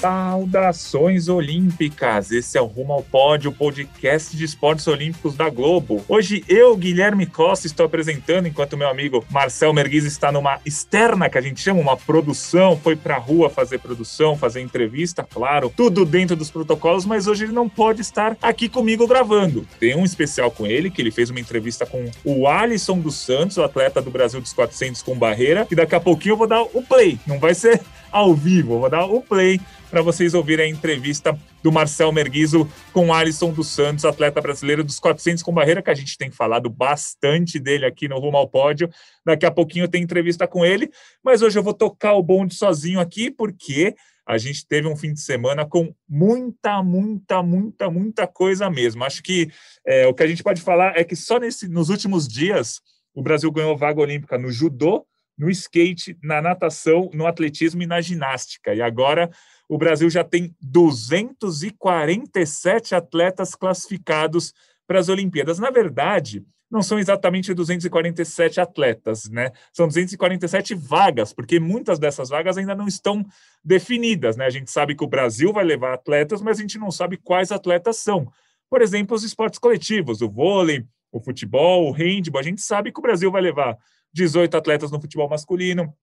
Saudações olímpicas! Esse é o Rumo ao Pódio, podcast de esportes olímpicos da Globo. Hoje eu, Guilherme Costa, estou apresentando, enquanto meu amigo Marcel Merguiz está numa externa, que a gente chama uma produção, foi pra rua fazer produção, fazer entrevista, claro, tudo dentro dos protocolos, mas hoje ele não pode estar aqui comigo gravando. Tem um especial com ele, que ele fez uma entrevista com o Alisson dos Santos, o atleta do Brasil dos 400 com barreira, e daqui a pouquinho eu vou dar o play. Não vai ser ao vivo, vou dar o play para vocês ouvirem a entrevista do Marcel Merguizo com Alisson dos Santos, atleta brasileiro dos 400 com barreira, que a gente tem falado bastante dele aqui no Rumo ao Pódio. Daqui a pouquinho tem entrevista com ele, mas hoje eu vou tocar o bonde sozinho aqui, porque a gente teve um fim de semana com muita, muita, muita, muita coisa mesmo. Acho que é, o que a gente pode falar é que só nesse, nos últimos dias o Brasil ganhou vaga olímpica no judô, no skate, na natação, no atletismo e na ginástica. E agora o Brasil já tem 247 atletas classificados para as Olimpíadas. Na verdade, não são exatamente 247 atletas, né? São 247 vagas, porque muitas dessas vagas ainda não estão definidas, né? A gente sabe que o Brasil vai levar atletas, mas a gente não sabe quais atletas são. Por exemplo, os esportes coletivos, o vôlei, o futebol, o handball, a gente sabe que o Brasil vai levar 18 atletas no futebol masculino,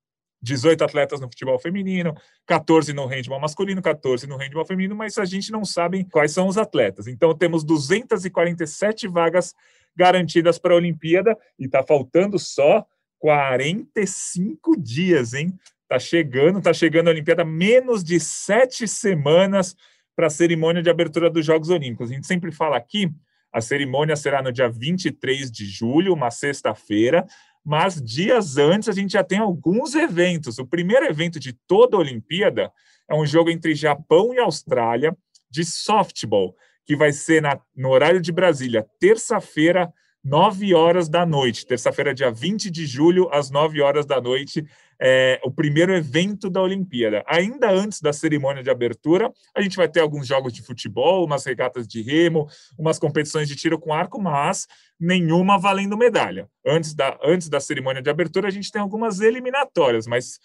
18 atletas no futebol feminino, 14 no handball masculino, 14 no handball feminino, mas a gente não sabe quais são os atletas. Então temos 247 vagas garantidas para a Olimpíada e está faltando só 45 dias, hein? Tá chegando, tá chegando a Olimpíada menos de sete semanas para a cerimônia de abertura dos Jogos Olímpicos. A gente sempre fala aqui, a cerimônia será no dia 23 de julho, uma sexta-feira mas dias antes a gente já tem alguns eventos. O primeiro evento de toda a Olimpíada é um jogo entre Japão e Austrália de softball, que vai ser na, no horário de Brasília, terça-feira, 9 horas da noite, terça-feira, dia 20 de julho, às 9 horas da noite, é, o primeiro evento da Olimpíada. Ainda antes da cerimônia de abertura, a gente vai ter alguns jogos de futebol, umas regatas de remo, umas competições de tiro com arco, mas nenhuma valendo medalha. Antes da, antes da cerimônia de abertura, a gente tem algumas eliminatórias, mas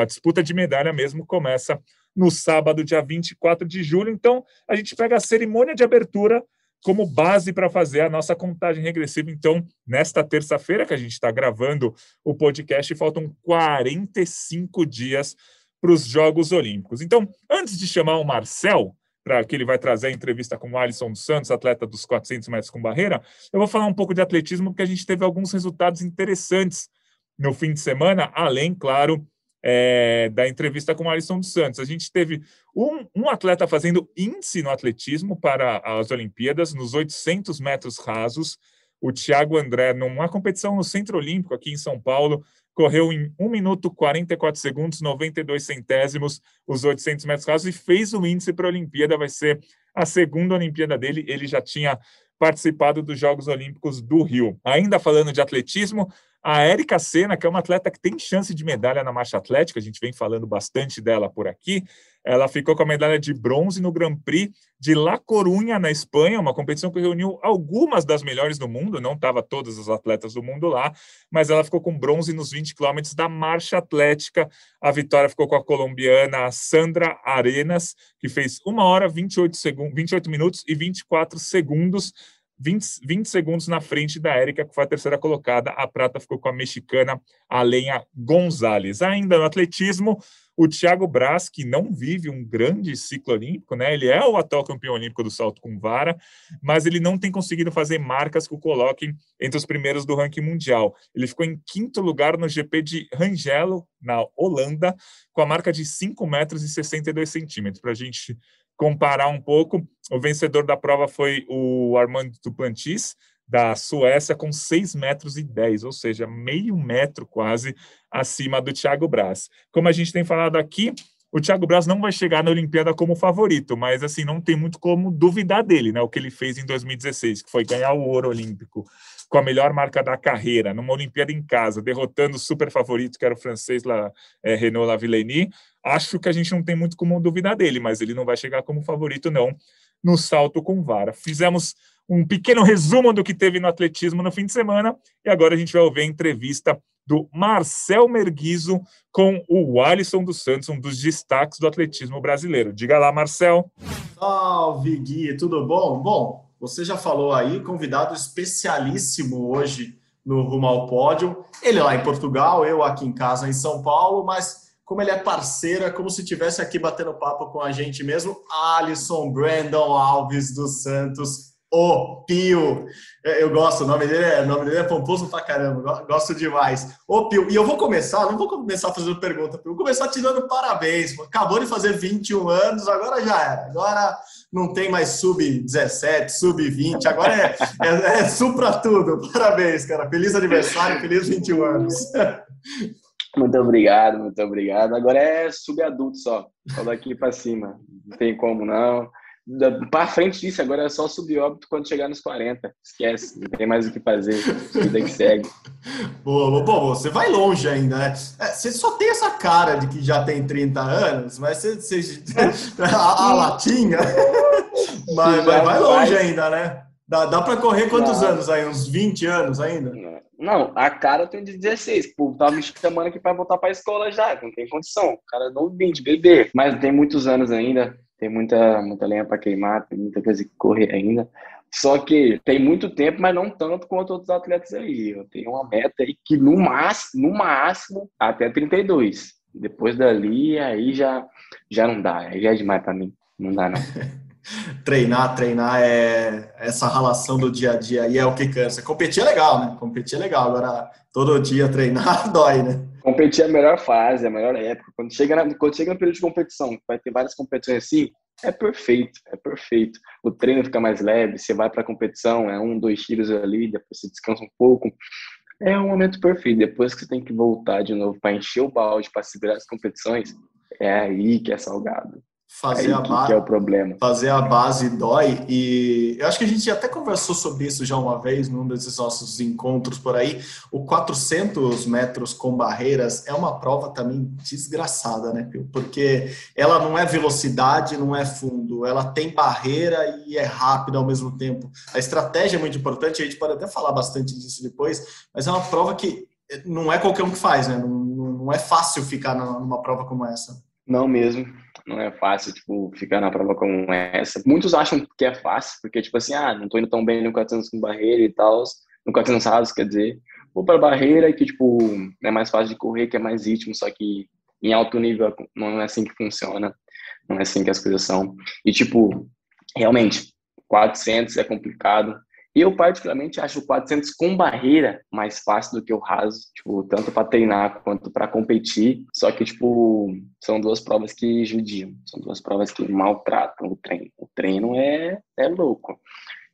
a disputa de medalha mesmo começa no sábado, dia 24 de julho. Então, a gente pega a cerimônia de abertura como base para fazer a nossa contagem regressiva. Então, nesta terça-feira que a gente está gravando o podcast, faltam 45 dias para os Jogos Olímpicos. Então, antes de chamar o Marcel, para que ele vai trazer a entrevista com o Alisson dos Santos, atleta dos 400 metros com barreira, eu vou falar um pouco de atletismo, porque a gente teve alguns resultados interessantes no fim de semana, além, claro, é, da entrevista com o Alisson dos Santos. A gente teve um, um, atleta fazendo índice no atletismo para as Olimpíadas, nos 800 metros rasos. O Thiago André, numa competição no Centro Olímpico aqui em São Paulo, correu em 1 minuto 44 segundos, 92 centésimos, os 800 metros rasos e fez o índice para a Olimpíada. Vai ser a segunda Olimpíada dele. Ele já tinha participado dos Jogos Olímpicos do Rio. Ainda falando de atletismo, a Érica Senna, que é uma atleta que tem chance de medalha na marcha atlética, a gente vem falando bastante dela por aqui, ela ficou com a medalha de bronze no Grand Prix de La Coruña, na Espanha, uma competição que reuniu algumas das melhores do mundo, não estava todas as atletas do mundo lá, mas ela ficou com bronze nos 20 quilômetros da marcha atlética. A vitória ficou com a colombiana Sandra Arenas, que fez 1 hora 28, segundos, 28 minutos e 24 segundos 20, 20 segundos na frente da Érica, que foi a terceira colocada. A prata ficou com a mexicana Alenha Gonzalez. Ainda no atletismo, o Thiago Braz, que não vive um grande ciclo olímpico, né? Ele é o atual campeão olímpico do salto com vara, mas ele não tem conseguido fazer marcas que o coloquem entre os primeiros do ranking mundial. Ele ficou em quinto lugar no GP de Rangelo, na Holanda, com a marca de 5 metros e 62 centímetros. Para a gente comparar um pouco, o vencedor da prova foi o Armando Duplantis, da Suécia, com 6 metros e 10, ou seja, meio metro quase acima do Thiago Braz. Como a gente tem falado aqui, o Thiago Braz não vai chegar na Olimpíada como favorito, mas assim, não tem muito como duvidar dele, né? O que ele fez em 2016, que foi ganhar o ouro olímpico com a melhor marca da carreira, numa Olimpíada em casa, derrotando o super favorito, que era o francês lá, é, Renault. Acho que a gente não tem muito como duvidar dele, mas ele não vai chegar como favorito, não, no salto com vara. Fizemos um pequeno resumo do que teve no atletismo no fim de semana e agora a gente vai ouvir a entrevista do Marcel Merguizo com o Alisson dos Santos, um dos destaques do atletismo brasileiro. Diga lá, Marcel. Salve, Gui, tudo bom? Bom, você já falou aí, convidado especialíssimo hoje no Rumo ao Pódio. Ele lá em Portugal, eu aqui em casa em São Paulo, mas como ele é parceiro, é como se estivesse aqui batendo papo com a gente mesmo. Alisson Brandon Alves dos Santos o Pio. É, eu gosto, o nome dele é, o nome dele é pomposo pra caramba, gosto demais. O Pio, e eu vou começar, não vou começar fazendo pergunta, vou começar te dando parabéns. Acabou de fazer 21 anos, agora já era. Agora não tem mais sub-17, sub-20, agora é, é, é supra tudo. Parabéns, cara. Feliz aniversário, feliz 21 anos. Muito obrigado, muito obrigado. Agora é sub-adulto só, só daqui para cima. Não tem como não para frente disso, agora é só subir óbito quando chegar nos 40. Esquece, não tem mais o que fazer. Vida que segue. Boa, boa, você vai longe ainda, né? É, você só tem essa cara de que já tem 30 anos, mas você. você a, a latinha. mas, mas vai longe ainda, né? Dá, dá para correr quantos não. anos aí? Uns 20 anos ainda? Não, a cara eu tenho de 16. Pô, tava me chamando aqui para voltar para a escola já, não tem condição. O cara não 20, bebê. Mas tem muitos anos ainda tem muita, muita lenha para queimar, tem muita coisa que correr ainda. Só que tem muito tempo, mas não tanto quanto outros atletas aí. Eu tenho uma meta aí que no máximo, no máximo, até 32. Depois dali, aí já, já não dá. Aí já é demais para mim. Não dá, não. treinar, treinar é essa relação do dia a dia e é o que cansa. Competir é legal, né? Competir é legal. Agora, todo dia treinar dói, né? Competir é a melhor fase, a melhor época. Quando chega, na, quando chega no período de competição, vai ter várias competições assim, é perfeito, é perfeito. O treino fica mais leve, você vai para a competição, é um, dois tiros ali, depois você descansa um pouco. É um momento perfeito. Depois que você tem que voltar de novo para encher o balde, para segurar as competições, é aí que é salgado fazer a base é o problema. fazer a base dói e eu acho que a gente até conversou sobre isso já uma vez num desses nossos encontros por aí. O 400 metros com barreiras é uma prova também desgraçada né porque ela não é velocidade não é fundo ela tem barreira e é rápida ao mesmo tempo. A estratégia é muito importante a gente pode até falar bastante disso depois mas é uma prova que não é qualquer um que faz né? Não, não é fácil ficar numa prova como essa. Não mesmo não é fácil, tipo, ficar na prova como essa. Muitos acham que é fácil, porque, tipo assim, ah, não tô indo tão bem no 400 com barreira e tal, no 400 rasos, quer dizer, vou para barreira que, tipo, é mais fácil de correr, que é mais ritmo, só que em alto nível não é assim que funciona, não é assim que as coisas são. E, tipo, realmente, 400 é complicado, eu, particularmente, acho o 400 com barreira mais fácil do que o raso, tipo, tanto para treinar quanto para competir. Só que, tipo, são duas provas que judiam, são duas provas que maltratam o treino. O treino é, é louco.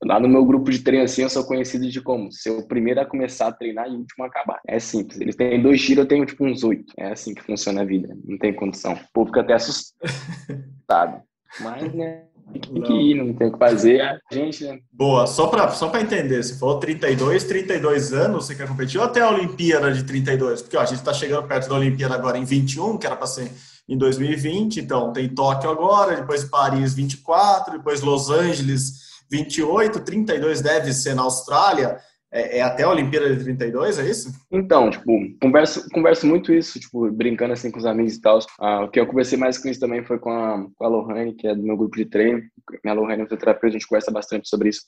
Lá no meu grupo de treino, assim, eu sou conhecido de como ser o primeiro a começar a treinar e o último a acabar. É simples. Eles têm dois tiros, eu tenho, tipo, uns oito. É assim que funciona a vida. Não tem condição. O povo fica até assustado. Mas, né, tem que ir, não tem o que fazer. A gente, né? Boa, só para só entender, você falou 32, 32 anos, você quer competir ou até a Olimpíada de 32? Porque ó, a gente está chegando perto da Olimpíada agora em 21, que era para ser em 2020, então tem Tóquio agora, depois Paris 24, depois Los Angeles 28, 32 deve ser na Austrália. É, é, até a Olimpíada de 32, é isso? Então, tipo, converso, converso muito isso, tipo, brincando assim com os amigos e tal. Ah, o que eu conversei mais com isso também foi com a, com a Lohane, que é do meu grupo de treino. Minha Lohane é fisioterapeuta, a gente conversa bastante sobre isso.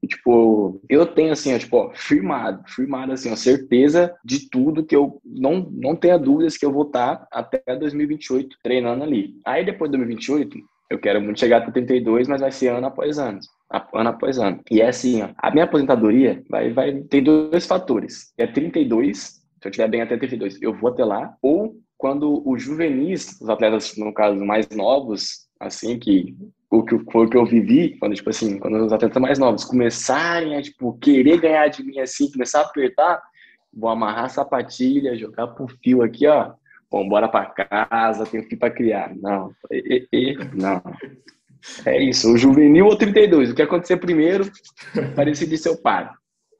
E, tipo, eu tenho, assim, ó, tipo, ó, firmado, firmado, assim, ó, certeza de tudo que eu não, não tenha dúvidas que eu vou estar até 2028 treinando ali. Aí, depois de 2028, eu quero muito chegar até 32, mas vai ser ano após ano ano após ano. E é assim, ó, a minha aposentadoria vai, vai tem dois fatores. É 32, se eu estiver bem até 32, eu vou até lá, ou quando os juvenis, os atletas, no caso, mais novos, assim, que o que foi que eu vivi, quando, tipo assim, quando os atletas mais novos começarem a, tipo, querer ganhar de mim, assim, começar a apertar, vou amarrar a sapatilha, jogar pro fio aqui, ó, Bom, bora para casa, tenho filho para criar. Não, e, e, não. É isso, o juvenil ou 32. O que acontecer primeiro, parecido de seu pai.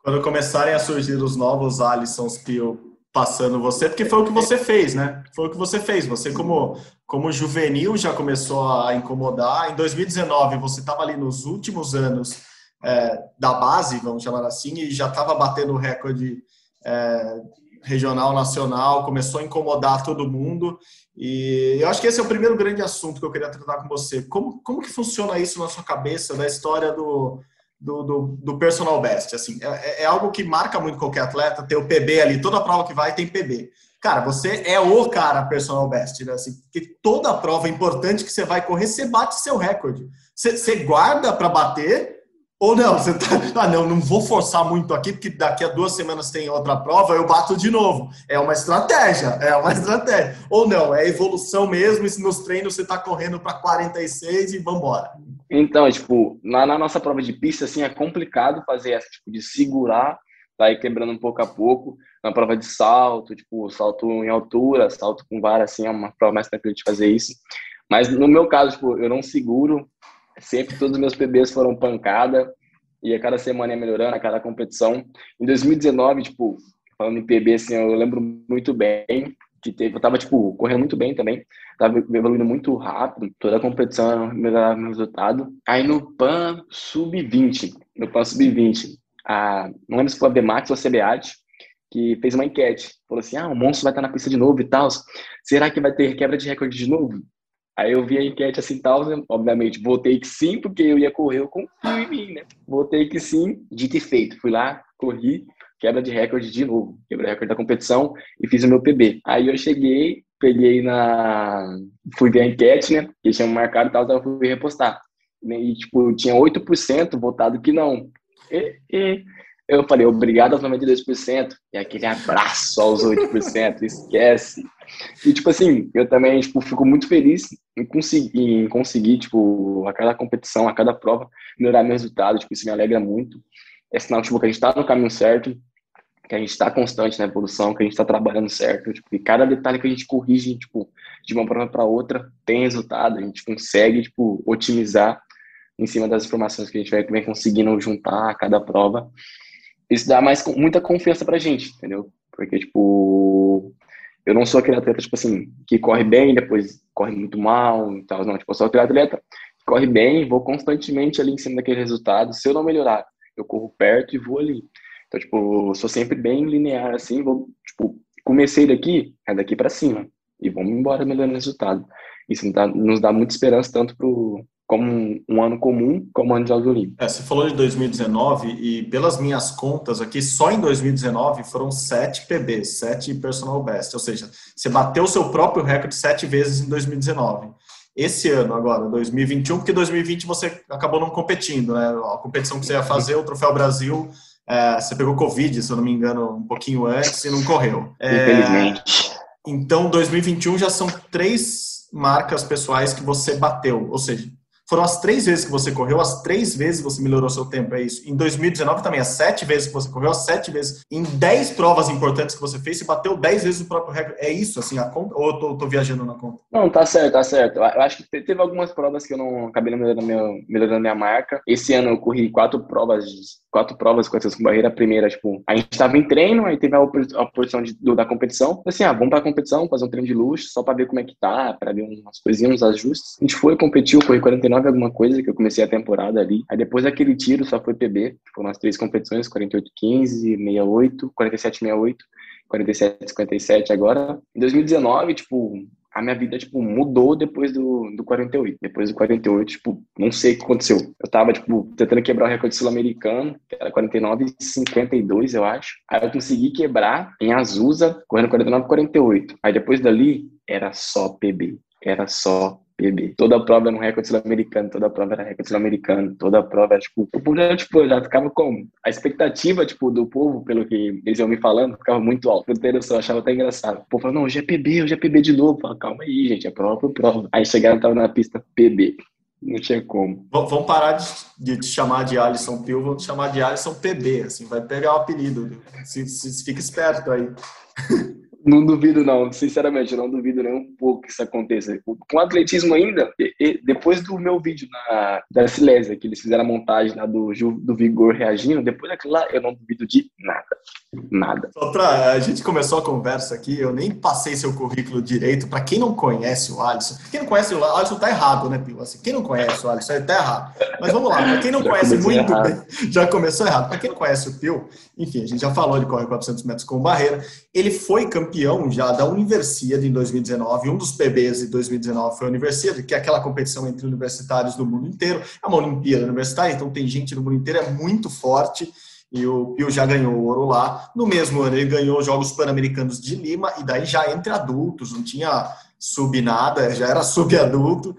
Quando começarem a surgir os novos Alissons Pio passando você, porque foi o que você fez, né? Foi o que você fez. Você, como, como juvenil, já começou a incomodar. Em 2019, você estava ali nos últimos anos é, da base, vamos chamar assim, e já estava batendo o recorde é, regional, nacional, começou a incomodar todo mundo. E eu acho que esse é o primeiro grande assunto que eu queria tratar com você. Como, como que funciona isso na sua cabeça, da história do, do, do, do personal best? Assim, é, é, algo que marca muito qualquer atleta, ter o PB ali, toda prova que vai tem PB. Cara, você é o cara personal best, né? Assim, porque toda prova importante que você vai correr, você bate seu recorde. Você, você guarda para bater ou não, você tá. Ah, não, não vou forçar muito aqui, porque daqui a duas semanas tem outra prova, eu bato de novo. É uma estratégia, é uma estratégia. Ou não, é evolução mesmo, e nos treinos você tá correndo para 46 e vambora. Então, tipo, na, nossa prova de pista, assim, é complicado fazer essa, tipo, de segurar, tá ir quebrando um pouco a pouco. Na prova de salto, tipo, salto em altura, salto com vara, assim, é uma prova mais tranquila de fazer isso. Mas no meu caso, tipo, eu não seguro, Sempre todos os meus PBs foram pancada e a cada semana ia melhorando, a cada competição. Em 2019, tipo, falando em PB, assim, eu lembro muito bem que teve, eu tava, tipo, correndo muito bem também, tava evoluindo muito rápido, toda a competição melhorava meu resultado. Aí no PAN Sub-20, no PAN Sub-20, a, não lembro se foi a BMAX ou a CBAT, que fez uma enquete, falou assim, ah, o monstro vai estar na pista de novo e tal, será que vai ter quebra de recorde de novo? Aí eu vi a enquete assim tal, né? obviamente, votei que sim, porque eu ia correr, eu confio em mim, né? Votei que sim, dito e feito. Fui lá, corri, quebra de recorde de novo, quebra recorde da competição e fiz o meu PB. Aí eu cheguei, peguei na. Fui ver a enquete, né? Que tinham marcado e tal, eu fui repostar. E, tipo, tinha 8% votado que não. E, e eu falei, obrigado aos 92%. E aquele abraço aos 8%, esquece. E, tipo assim, eu também, tipo, fico muito feliz em conseguir, em conseguir, tipo, a cada competição, a cada prova, melhorar meu resultado. Tipo, isso me alegra muito. É sinal, tipo, que a gente tá no caminho certo, que a gente tá constante na evolução, que a gente tá trabalhando certo. Tipo, e cada detalhe que a gente corrige, tipo, de uma prova para outra, tem resultado. A gente consegue, tipo, otimizar em cima das informações que a gente vai, vem conseguindo juntar a cada prova. Isso dá mais, muita confiança pra gente, entendeu? Porque, tipo, eu não sou aquele atleta, tipo assim, que corre bem, depois corre muito mal e tal. Não, tipo, eu sou aquele atleta que corre bem, vou constantemente ali em cima daquele resultado. Se eu não melhorar, eu corro perto e vou ali. Então, tipo, sou sempre bem linear, assim, vou, tipo, comecei daqui, é daqui para cima. E vamos embora melhorando o resultado. Isso nos dá, nos dá muita esperança, tanto pro, como um, ano comum, como ano de Jogos Olímpicos. É, você falou de 2019 e pelas minhas contas aqui, só em 2019 foram sete PBs, sete personal best, ou seja, você bateu o seu próprio recorde sete vezes em 2019. Esse ano agora, 2021, porque 2020 você acabou não competindo, né? A competição que você ia fazer, o Troféu Brasil, é, você pegou Covid, se eu não me engano, um pouquinho antes e não correu. É, Infelizmente. Então, 2021 já são três marcas pessoais que você bateu, ou seja, foram as três vezes que você correu, as três vezes você melhorou seu tempo, é isso. Em 2019 também, as sete vezes que você correu, as sete vezes. Em dez provas importantes que você fez, você bateu dez vezes o próprio recorde. É isso, assim, a conta? Ou eu tô, tô, viajando na conta? Não, tá certo, tá certo. Eu acho que teve algumas provas que eu não acabei melhorando, meu, melhorando minha marca. Esse ano eu corri quatro provas, quatro provas com essas com barreira. A primeira, tipo, a gente tava em treino, aí teve a, oposição da competição. Assim, ah, vamos pra competição, fazer um treino de luxo, só pra ver como é que tá, pra ver umas coisinhas, uns ajustes. A gente foi, competiu, corri 49 alguma coisa, que eu comecei a temporada ali. Aí depois daquele tiro só foi PB, foram as três competições, 48, 15, 68, 47, 68, 47, 57 agora. Em 2019, tipo, a minha vida, tipo, mudou depois do, do 48. Depois do 48, tipo, não sei o que aconteceu. Eu tava, tipo, tentando quebrar o recorde sul-americano, que era 49 52, eu acho. Aí eu consegui quebrar em Azusa, correndo 49 48. Aí depois dali, era só PB. Era só PB. Toda prova era um recorde sul-americano, toda prova era recorde sul-americano, toda prova era, tipo, o povo tipo, eu já ficava como? A expectativa, tipo, do povo, pelo que eles iam me falando, ficava muito alta. Eu achava até engraçado. O povo falava, não, hoje é PB, hoje é PB de novo. Falava, calma aí, gente, é prova por prova. Aí chegaram, tava na pista, PB. Não tinha como. Vamos parar de, de te chamar de Alisson Pio, vamos te chamar de Alisson PB, assim, vai pegar o apelido. Se, se, fica esperto aí. Não duvido, não. Sinceramente, não duvido nem um pouco que isso aconteça. Com atletismo ainda, depois do meu vídeo na, da Silésia, que eles fizeram a montagem do, do Vigor reagindo, depois daquilo lá, eu não duvido de nada. Nada. Só pra, a gente começou a conversa aqui, eu nem passei seu currículo direito. Para quem não conhece o Alisson, quem não conhece o Alisson tá errado, né, Pio? Assim, quem não conhece o Alisson tá errado. Mas vamos lá, para quem não já conhece muito errado. bem, já começou errado. Para quem não conhece o Pio, enfim, a gente já falou, ele corre 400 metros com barreira. Ele foi campeão já da Universidade em 2019, um dos PBs de 2019 foi a Universidade, que é aquela competição entre universitários do mundo inteiro. É uma Olimpíada universitária, então tem gente do mundo inteiro, é muito forte e o Pio já ganhou ouro lá. No mesmo ano, ele ganhou os Jogos Pan-Americanos de Lima, e daí já entre adultos, não tinha sub nada, já era subadulto,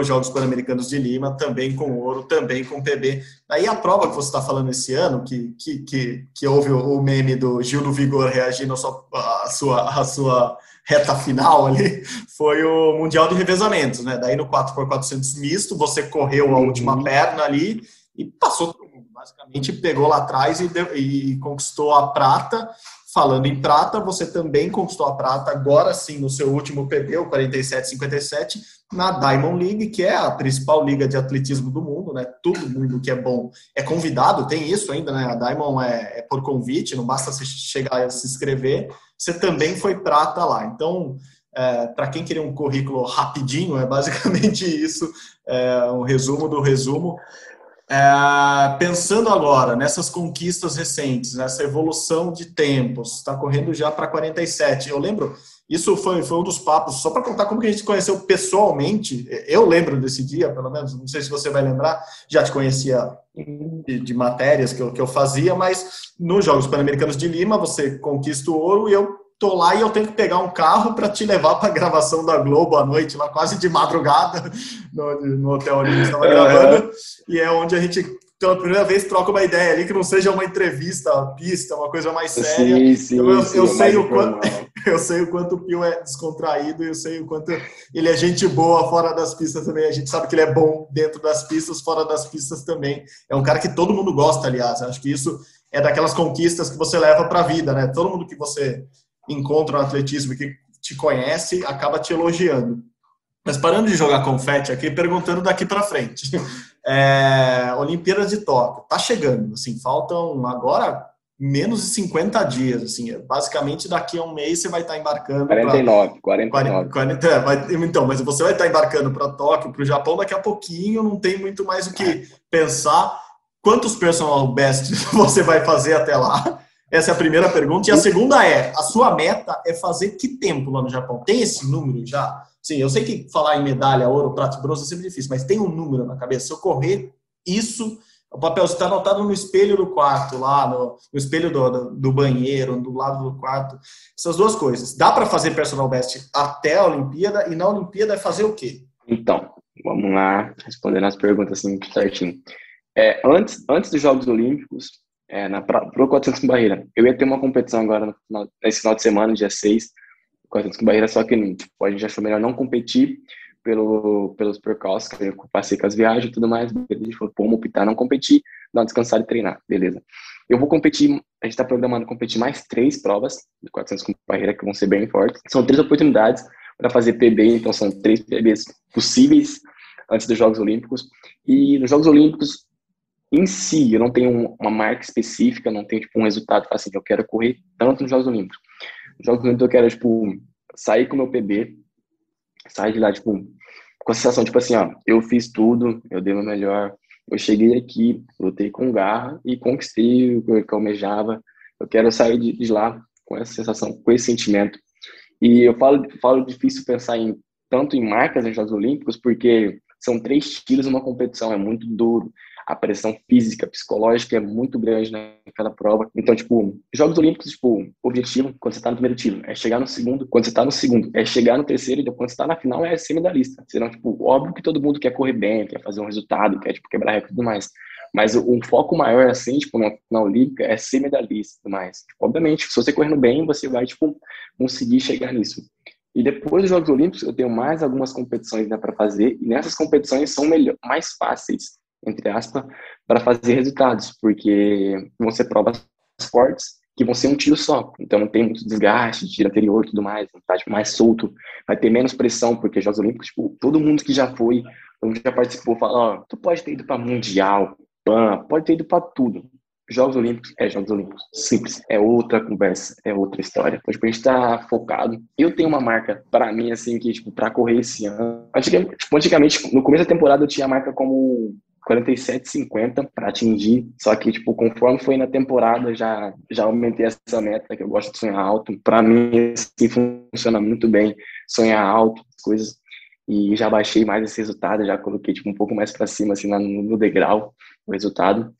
os Jogos Pan-Americanos de Lima, também com ouro, também com PB. Aí a prova que você está falando esse ano, que, que, que, que houve o meme do Gil do Vigor reagindo à sua, à sua, à sua reta final ali, foi o Mundial de Revezamentos, né? Daí no 4x400 misto, você correu a última uhum. perna ali e passou Basicamente pegou lá atrás e, deu, e conquistou a prata. Falando em prata, você também conquistou a prata, agora sim, no seu último PB, o 47-57, na Diamond League, que é a principal liga de atletismo do mundo, né? Todo mundo que é bom é convidado, tem isso ainda, né? A Diamond é, é por convite, não basta você chegar e se inscrever. Você também foi prata lá. Então, é, para quem queria um currículo rapidinho, é basicamente isso, é um resumo do resumo. É, pensando agora nessas conquistas recentes, nessa evolução de tempos, está correndo já para 47. Eu lembro, isso foi, foi um dos papos, só para contar como que a gente conheceu pessoalmente. Eu lembro desse dia, pelo menos, não sei se você vai lembrar, já te conhecia de, de matérias que eu, que eu fazia, mas nos Jogos Pan-Americanos de Lima você conquista o ouro e eu tô lá e eu tenho que pegar um carro para te levar para a gravação da Globo à noite, lá quase de madrugada, no, no hotel onde a gente estava gravando, e é onde a gente pela primeira vez troca uma ideia ali que não seja uma entrevista, uma pista, uma coisa mais séria. Sim, sim, então, eu, sim, eu sei o quanto eu sei o quanto o Pio é descontraído, eu sei o quanto ele é gente boa fora das pistas também. A gente sabe que ele é bom dentro das pistas, fora das pistas também. É um cara que todo mundo gosta, aliás. Acho que isso é daquelas conquistas que você leva para a vida, né? Todo mundo que você encontra no atletismo que te conhece acaba te elogiando. Mas parando de jogar confete aqui, perguntando daqui para frente. É, Olimpíadas de Tóquio, tá chegando, assim, faltam agora menos de 50 dias, assim, basicamente daqui a um mês você vai estar embarcando 49, pra, 49. 40, é, vai, então, mas você vai estar embarcando para Tóquio, para o Japão daqui a pouquinho, não tem muito mais o que pensar. Quantos personal best você vai fazer até lá? Essa é a primeira pergunta. E a segunda é: a sua meta é fazer que tempo lá no Japão? Tem esse número já? Sim, eu sei que falar em medalha, ouro, prata e bronze é sempre difícil, mas tem um número na cabeça. Se eu correr isso, o papel está anotado no espelho do quarto, lá no, no espelho do, do, banheiro, do lado do quarto. Essas duas coisas. Dá para fazer personal best até a Olimpíada e na Olimpíada é fazer o quê? Então, vamos lá, respondendo as perguntas assim certinho. É, antes, antes dos Jogos Olímpicos, é, na pro 400 com barreira. Eu ia ter uma competição agora no nesse final de semana, dia 6, 400 com barreira, só que tipo, a gente achou melhor não competir pelo, pelos percalços que eu passei com as viagens e tudo mais. A gente falou, vamos optar não competir, dar uma descansada e treinar, beleza. Eu vou competir, a gente está programando competir mais três provas de 400 com barreira que vão ser bem fortes. São três oportunidades para fazer PB, então são três PBs possíveis antes dos Jogos Olímpicos. E nos Jogos Olímpicos, em si, eu não tenho uma marca específica, não tenho tipo, um resultado assim, eu quero correr tanto nos Jogos Olímpicos. Nos Jogos Olímpicos eu quero, tipo, sair com o meu PB, sair de lá, tipo, com a sensação, tipo assim, ó, eu fiz tudo, eu dei o meu melhor, eu cheguei aqui, lutei com garra e conquistei o que eu almejava. Eu quero sair de, de lá com essa sensação, com esse sentimento. E eu falo, falo difícil pensar em tanto em marcas nos Jogos Olímpicos, porque são três tiros numa competição, é muito duro a pressão física, psicológica é muito grande naquela prova. Então, tipo, Jogos Olímpicos, tipo, o objetivo, quando você tá no primeiro tiro, é chegar no segundo. Quando você tá no segundo, é chegar no terceiro. E depois, quando você tá na final, é ser medalhista. Senão, tipo, óbvio que todo mundo quer correr bem, quer fazer um resultado, quer, tipo, quebrar recorde e tudo mais. Mas um foco maior, assim, tipo, na, na Olímpica, é ser medalhista e tudo mais. Obviamente, se você correndo bem, você vai, tipo, conseguir chegar nisso. E depois dos Jogos Olímpicos, eu tenho mais algumas competições né, para fazer, e nessas competições são melhor, mais fáceis entre aspas, para fazer resultados, porque vão ser provas fortes que vão ser um tiro só. Então não tem muito desgaste, tiro anterior e tudo mais, tá tipo, mais solto, vai ter menos pressão, porque Jogos Olímpicos, tipo, todo mundo que já foi, todo mundo já participou, fala, ó, tu pode ter ido para Mundial, PAN, pode ter ido para tudo. Jogos Olímpicos é Jogos Olímpicos. Simples. É outra conversa, é outra história. Então, tipo, a gente tá focado. Eu tenho uma marca, para mim, assim, que, tipo, pra correr esse ano. Antigamente, tipo, antigamente, no começo da temporada, eu tinha a marca como 47,50 para atingir. Só que, tipo, conforme foi na temporada, já, já aumentei essa meta, que eu gosto de sonhar alto. Para mim, assim, funciona muito bem sonhar alto, coisas. E já baixei mais esse resultado, já coloquei, tipo, um pouco mais para cima, assim, no, degrau, o resultado.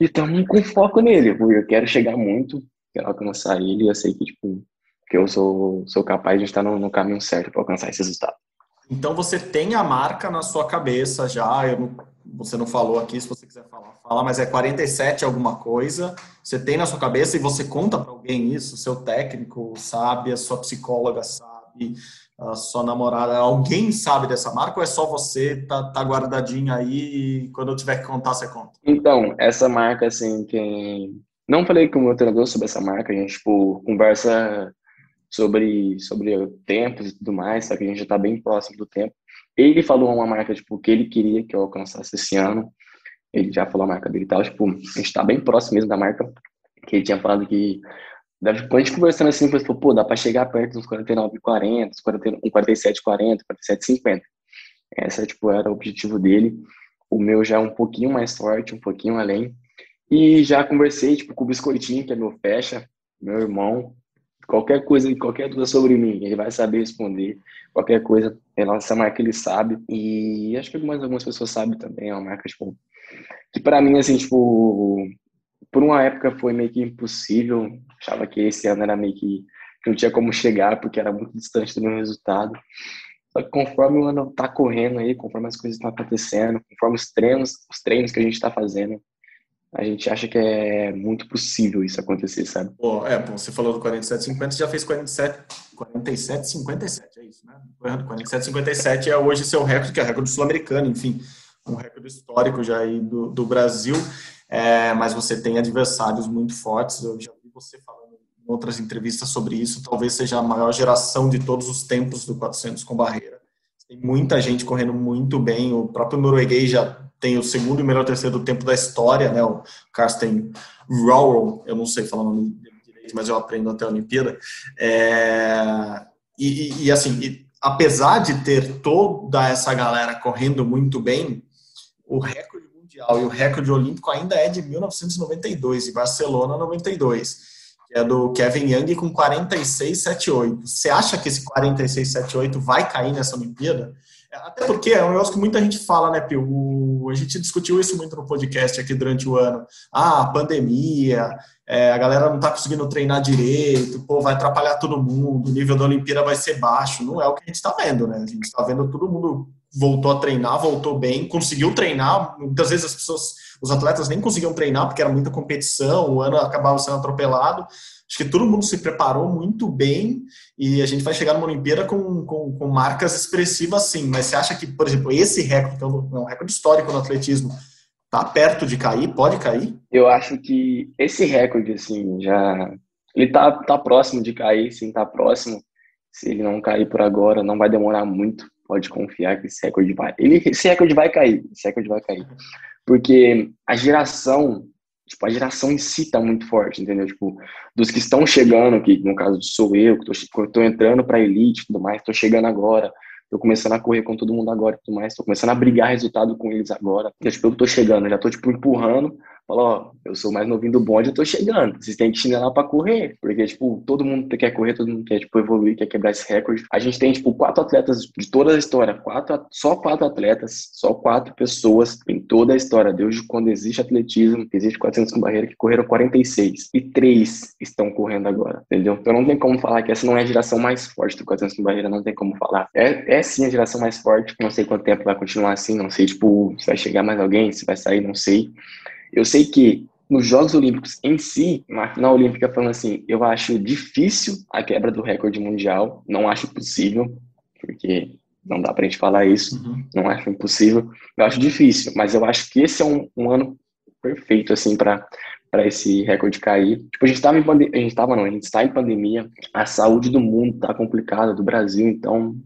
E estamos com foco nele. Eu quero chegar muito, quero alcançar ele. Eu sei que, tipo, que eu sou, sou capaz de estar no, no caminho certo para alcançar esse resultado. Então você tem a marca na sua cabeça já. Eu você não falou aqui, se você quiser falar, fala, mas é 47 alguma coisa. Você tem na sua cabeça e você conta para alguém isso. Seu técnico sabe, a sua psicóloga sabe, a sua namorada, alguém sabe dessa marca ou é só você tá, tá guardadinho aí e quando eu tiver que contar você conta? Então, essa marca assim tem não falei com o meu treinador sobre essa marca, a gente tipo conversa sobre sobre tempos e tudo mais, só que a gente já tá bem próximo do tempo. Ele falou uma marca tipo que ele queria que eu alcançasse esse ano. Ele já falou a marca dele e tal, tipo, a gente tá bem próximo mesmo da marca que ele tinha falado que quando a gente conversando assim, falou, pô, dá para chegar perto dos 49, 40, 47, 40, 47, 50. Essa, tipo, era o objetivo dele. O meu já é um pouquinho mais forte, um pouquinho além. E já conversei, tipo, com o Biscoitinho, que é meu fecha, meu irmão. Qualquer coisa, qualquer dúvida sobre mim, ele vai saber responder. Qualquer coisa, é nossa marca ele sabe. E acho que algumas, algumas pessoas sabem também, é uma marca, tipo, que para mim, assim, tipo, por uma época foi meio que impossível. Achava que esse ano era meio que não tinha como chegar, porque era muito distante do meu resultado. Só que conforme o ano tá correndo aí, conforme as coisas estão acontecendo, conforme os treinos, os treinos que a gente está fazendo, a gente acha que é muito possível isso acontecer, sabe? É, bom, você falou do 47,50, você já fez 47, 47,57, é isso, né? 47,57 é hoje seu recorde, que é recorde sul-americano, enfim, um recorde histórico já aí do, do Brasil é, mas você tem adversários muito fortes. Eu já vi você falando em outras entrevistas sobre isso. Talvez seja a maior geração de todos os tempos do 400 com barreira. Tem muita gente correndo muito bem. O próprio norueguês já tem o segundo e melhor terceiro tempo da história, né? O Carsten Rowell, eu não sei falar o nome direito, mas eu aprendo até a Olimpíada. É, e, e, assim, e, apesar de ter toda essa galera correndo muito bem, o recorde mundial e o recorde olímpico ainda é de 1992, em Barcelona 92, que é do Kevin Young com 46,78. Você acha que esse 46,78 vai cair nessa Olimpíada? Até porque é um negócio que muita gente fala, né, Pio? A gente discutiu isso muito no podcast aqui durante o ano. Ah, pandemia, é, a galera não está conseguindo treinar direito, pô, vai atrapalhar todo mundo, o nível da Olimpíada vai ser baixo. Não é o que a gente está vendo, né? A gente está vendo todo mundo voltou a treinar, voltou bem, conseguiu treinar. Muitas vezes as pessoas, os atletas nem conseguiam treinar porque era muita competição, o ano acabava sendo atropelado. Acho que todo mundo se preparou muito bem e a gente vai chegar numa Olimpíada com, com, com marcas expressivas, sim. Mas você acha que, por exemplo, esse recorde, que é um recorde histórico no atletismo, tá perto de cair? Pode cair? Eu acho que esse recorde, assim, já. Ele tá, tá próximo de cair, sim, tá próximo. Se ele não cair por agora, não vai demorar muito pode confiar que esse recorde vai. Ele, esse recorde vai cair. Esse recorde vai cair. Porque a geração, tipo, a geração em si tá muito forte, entendeu? Tipo, dos que estão chegando, que no caso sou eu, que tô entrando pra elite e tudo mais, tô chegando agora, tô começando a correr com todo mundo agora tudo mais, tô começando a brigar resultado com eles agora. Eu, tipo, eu tô chegando, já tô, tipo, empurrando Fala, ó, eu sou mais novinho do bonde, eu tô chegando. Vocês têm que lá pra correr. Porque, tipo, todo mundo quer correr, todo mundo quer, tipo, evoluir, quer quebrar esse recorde. A gente tem, tipo, quatro atletas de toda a história. Quatro, só quatro atletas, só quatro pessoas em toda a história. Desde quando existe atletismo, existe 400 com barreira, que correram 46. E três estão correndo agora, entendeu? Então não tem como falar que essa não é a geração mais forte do 400 com barreira, não tem como falar. É, é sim a geração mais forte. Não sei quanto tempo vai continuar assim, não sei, tipo, se vai chegar mais alguém, se vai sair, não sei. Eu sei que nos Jogos Olímpicos em si, na final olímpica, falando assim, eu acho difícil a quebra do recorde mundial, não acho possível, porque não dá pra gente falar isso, uhum. não acho impossível, eu acho difícil, mas eu acho que esse é um, um ano perfeito, assim, para para esse recorde cair. Tipo, a gente estava em pandemia, a gente tava não, a gente está em pandemia, a saúde do mundo tá complicada, do Brasil, então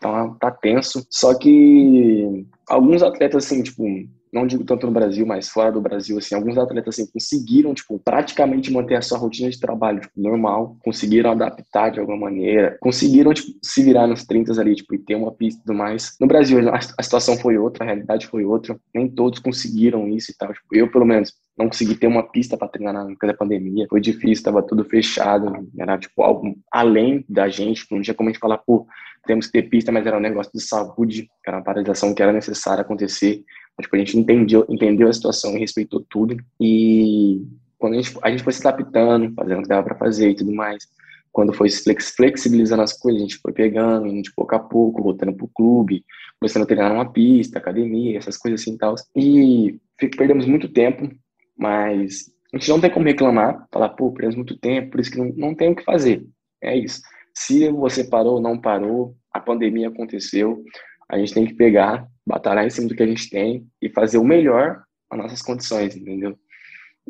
tá, tá tenso. Só que alguns atletas, assim, tipo, não digo tanto no Brasil, mas fora do Brasil, assim, alguns atletas assim conseguiram, tipo, praticamente manter a sua rotina de trabalho, tipo, normal, conseguiram adaptar de alguma maneira, conseguiram, tipo, se virar nos 30 ali, tipo, e ter uma pista e tudo mais. No Brasil, a, situação foi outra, a realidade foi outra, nem todos conseguiram isso e tal, tipo, eu, pelo menos, não consegui ter uma pista para treinar na época da pandemia, foi difícil, estava tudo fechado, era, tipo, algo além da gente, não tinha como a gente falar, pô, temos que ter pista, mas era um negócio de saúde, era uma paralisação que era necessária acontecer, Tipo, a gente entendeu, entendeu a situação e respeitou tudo. E quando a gente, a gente foi se adaptando, fazendo o que dava para fazer e tudo mais, quando foi flexibilizando as coisas, a gente foi pegando, gente pouco a pouco, voltando pro clube, começando a treinar numa pista, academia, essas coisas assim e tal. E perdemos muito tempo, mas a gente não tem como reclamar, falar, pô, perdemos muito tempo, por isso que não, não tem o que fazer. É isso. Se você parou ou não parou, a pandemia aconteceu, a gente tem que pegar, batalhar em cima do que a gente tem e fazer o melhor as nossas condições, entendeu?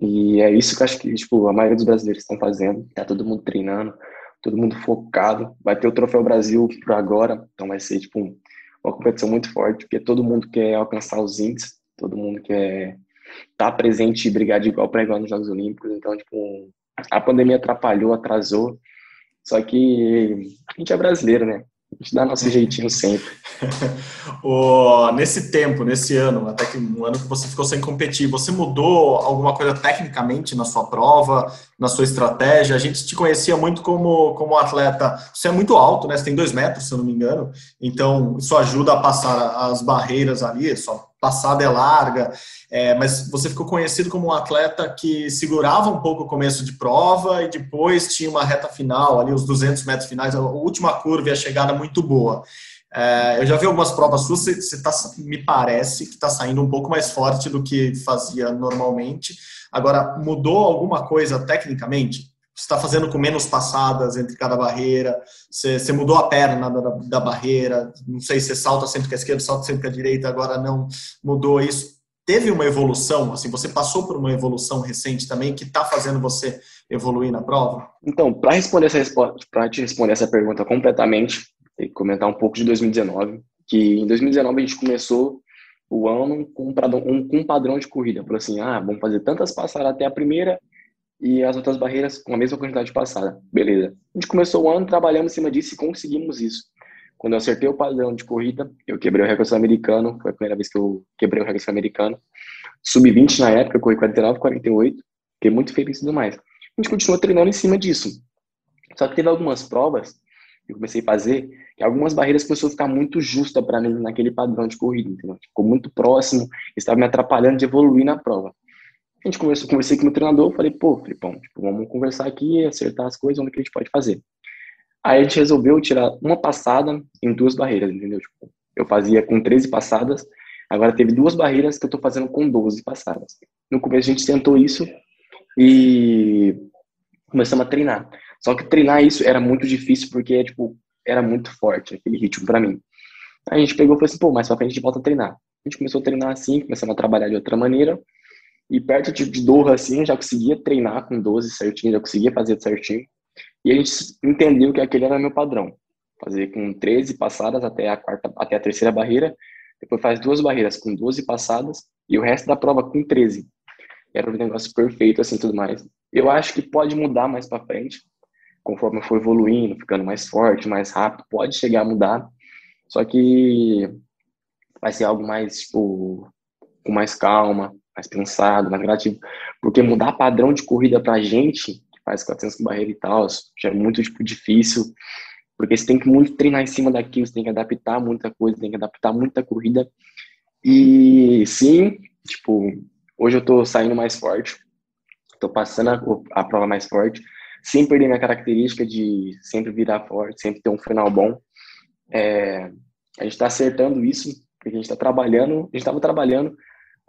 E é isso que acho que tipo, a maioria dos brasileiros estão fazendo. Tá todo mundo treinando, todo mundo focado. Vai ter o Troféu Brasil por agora, então vai ser tipo uma competição muito forte, porque todo mundo quer alcançar os índices, todo mundo quer estar tá presente e brigar de igual para igual nos Jogos Olímpicos. Então, tipo, a pandemia atrapalhou, atrasou. Só que a gente é brasileiro, né? A gente dá nosso jeitinho sempre. o, nesse tempo, nesse ano, até que um ano que você ficou sem competir, você mudou alguma coisa tecnicamente na sua prova, na sua estratégia? A gente te conhecia muito como, como atleta. Você é muito alto, né? Você tem dois metros, se eu não me engano. Então, isso ajuda a passar as barreiras ali, só passada é larga, é, mas você ficou conhecido como um atleta que segurava um pouco o começo de prova e depois tinha uma reta final, ali os 200 metros finais, a última curva e a chegada muito boa. É, eu já vi algumas provas suas, você, você tá, me parece que está saindo um pouco mais forte do que fazia normalmente. Agora, mudou alguma coisa tecnicamente? Está fazendo com menos passadas entre cada barreira, você, você mudou a perna da, da, barreira, não sei se você salta sempre com a esquerda, salta sempre com a direita, agora não mudou isso. Teve uma evolução, assim, você passou por uma evolução recente também que está fazendo você evoluir na prova? Então, para responder essa para te responder essa pergunta completamente, e comentar um pouco de 2019, que em 2019 a gente começou o ano com um, padrão, de corrida. Falou assim, ah, vamos fazer tantas passadas até a primeira e as outras barreiras com a mesma quantidade de passada. Beleza. A gente começou o ano trabalhando em cima disso e conseguimos isso. Quando eu acertei o padrão de corrida, eu quebrei o recorde americano, foi a primeira vez que eu quebrei o recorde americano. Sub-20 na época, eu corri 49, 48, fiquei muito feliz e tudo mais. A gente continuou treinando em cima disso. Só que teve algumas provas que eu comecei a fazer que algumas barreiras começou a ficar muito justa para mim naquele padrão de corrida, entendeu? Ficou muito próximo, estava me atrapalhando de evoluir na prova. A gente conversou, conversei com o meu treinador, falei, pô, Filipão, tipo, vamos conversar aqui, acertar as coisas, onde que a gente pode fazer. Aí a gente resolveu tirar uma passada em duas barreiras, entendeu? Tipo, eu fazia com 13 passadas, agora teve duas barreiras que eu tô fazendo com 12 passadas. No começo a gente tentou isso e começamos a treinar. Só que treinar isso era muito difícil porque, tipo, era muito forte aquele ritmo para mim. Aí a gente pegou e falou assim, pô, mais pra frente a gente volta a treinar. A gente começou a treinar assim, começamos a trabalhar de outra maneira, e perto de Doha, assim, já conseguia treinar com 12 certinho, já conseguia fazer certinho. E a gente entendeu que aquele era meu padrão. Fazer com 13 passadas até a quarta, até a terceira barreira, depois faz duas barreiras com 12 passadas e o resto da prova com 13. Era um negócio perfeito, assim, tudo mais. Eu acho que pode mudar mais para frente, conforme eu for evoluindo, ficando mais forte, mais rápido, pode chegar a mudar. Só que vai ser algo mais, tipo, com mais calma, mais pensado, mais criativo. Porque mudar padrão de corrida pra gente, que faz 400 com barreira e tal, já é muito tipo, difícil. Porque você tem que muito treinar em cima daquilo, você tem que adaptar muita coisa, tem que adaptar muita corrida. E sim, tipo, hoje eu tô saindo mais forte, tô passando a, a prova mais forte, sem perder minha característica de sempre virar forte, sempre ter um final bom. É, a gente está acertando isso, porque a gente está trabalhando, a gente estava trabalhando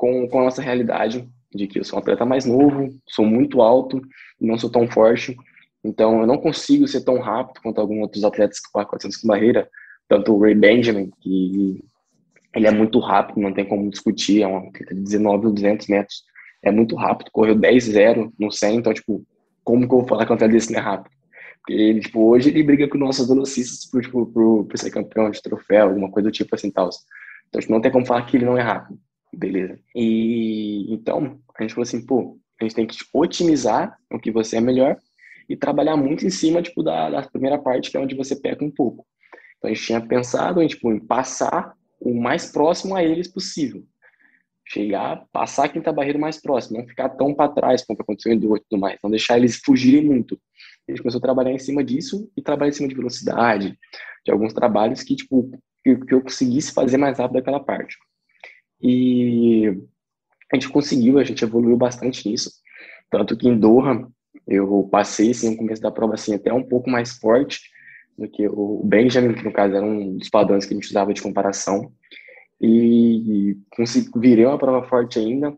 com, com a nossa realidade de que eu sou um atleta mais novo, sou muito alto não sou tão forte. Então, eu não consigo ser tão rápido quanto alguns outros atletas que correm 400 com barreira, tanto o Ray Benjamin, que ele é muito rápido, não tem como discutir, é um atleta de 19 ou 200 metros, é muito rápido, correu 10-0 no 100, então, tipo, como que eu vou falar que um atleta desse não é rápido? Porque ele, tipo, hoje ele briga com nossos velocistas por, tipo, por, por ser campeão de troféu, alguma coisa do tipo assim, tal. Então, tipo, não tem como falar que ele não é rápido. Beleza. E, então, a gente falou assim, pô, a gente tem que otimizar o que você é melhor e trabalhar muito em cima, tipo, da, da primeira parte, que é onde você peca um pouco. Então, a gente tinha pensado em, tipo, em passar o mais próximo a eles possível. Chegar, passar a quinta barreira mais próximo, não ficar tão para trás como aconteceu em Enduro e tudo mais, não deixar eles fugirem muito. A gente começou a trabalhar em cima disso e trabalhar em cima de velocidade, de alguns trabalhos que, tipo, que, que eu conseguisse fazer mais rápido aquela parte. E a gente conseguiu, a gente evoluiu bastante nisso. Tanto que em Doha, eu passei, assim, no começo da prova, assim, até um pouco mais forte, do que o Benjamin, que no caso era um dos padrões que a gente usava de comparação. E consegui, virei uma prova forte ainda.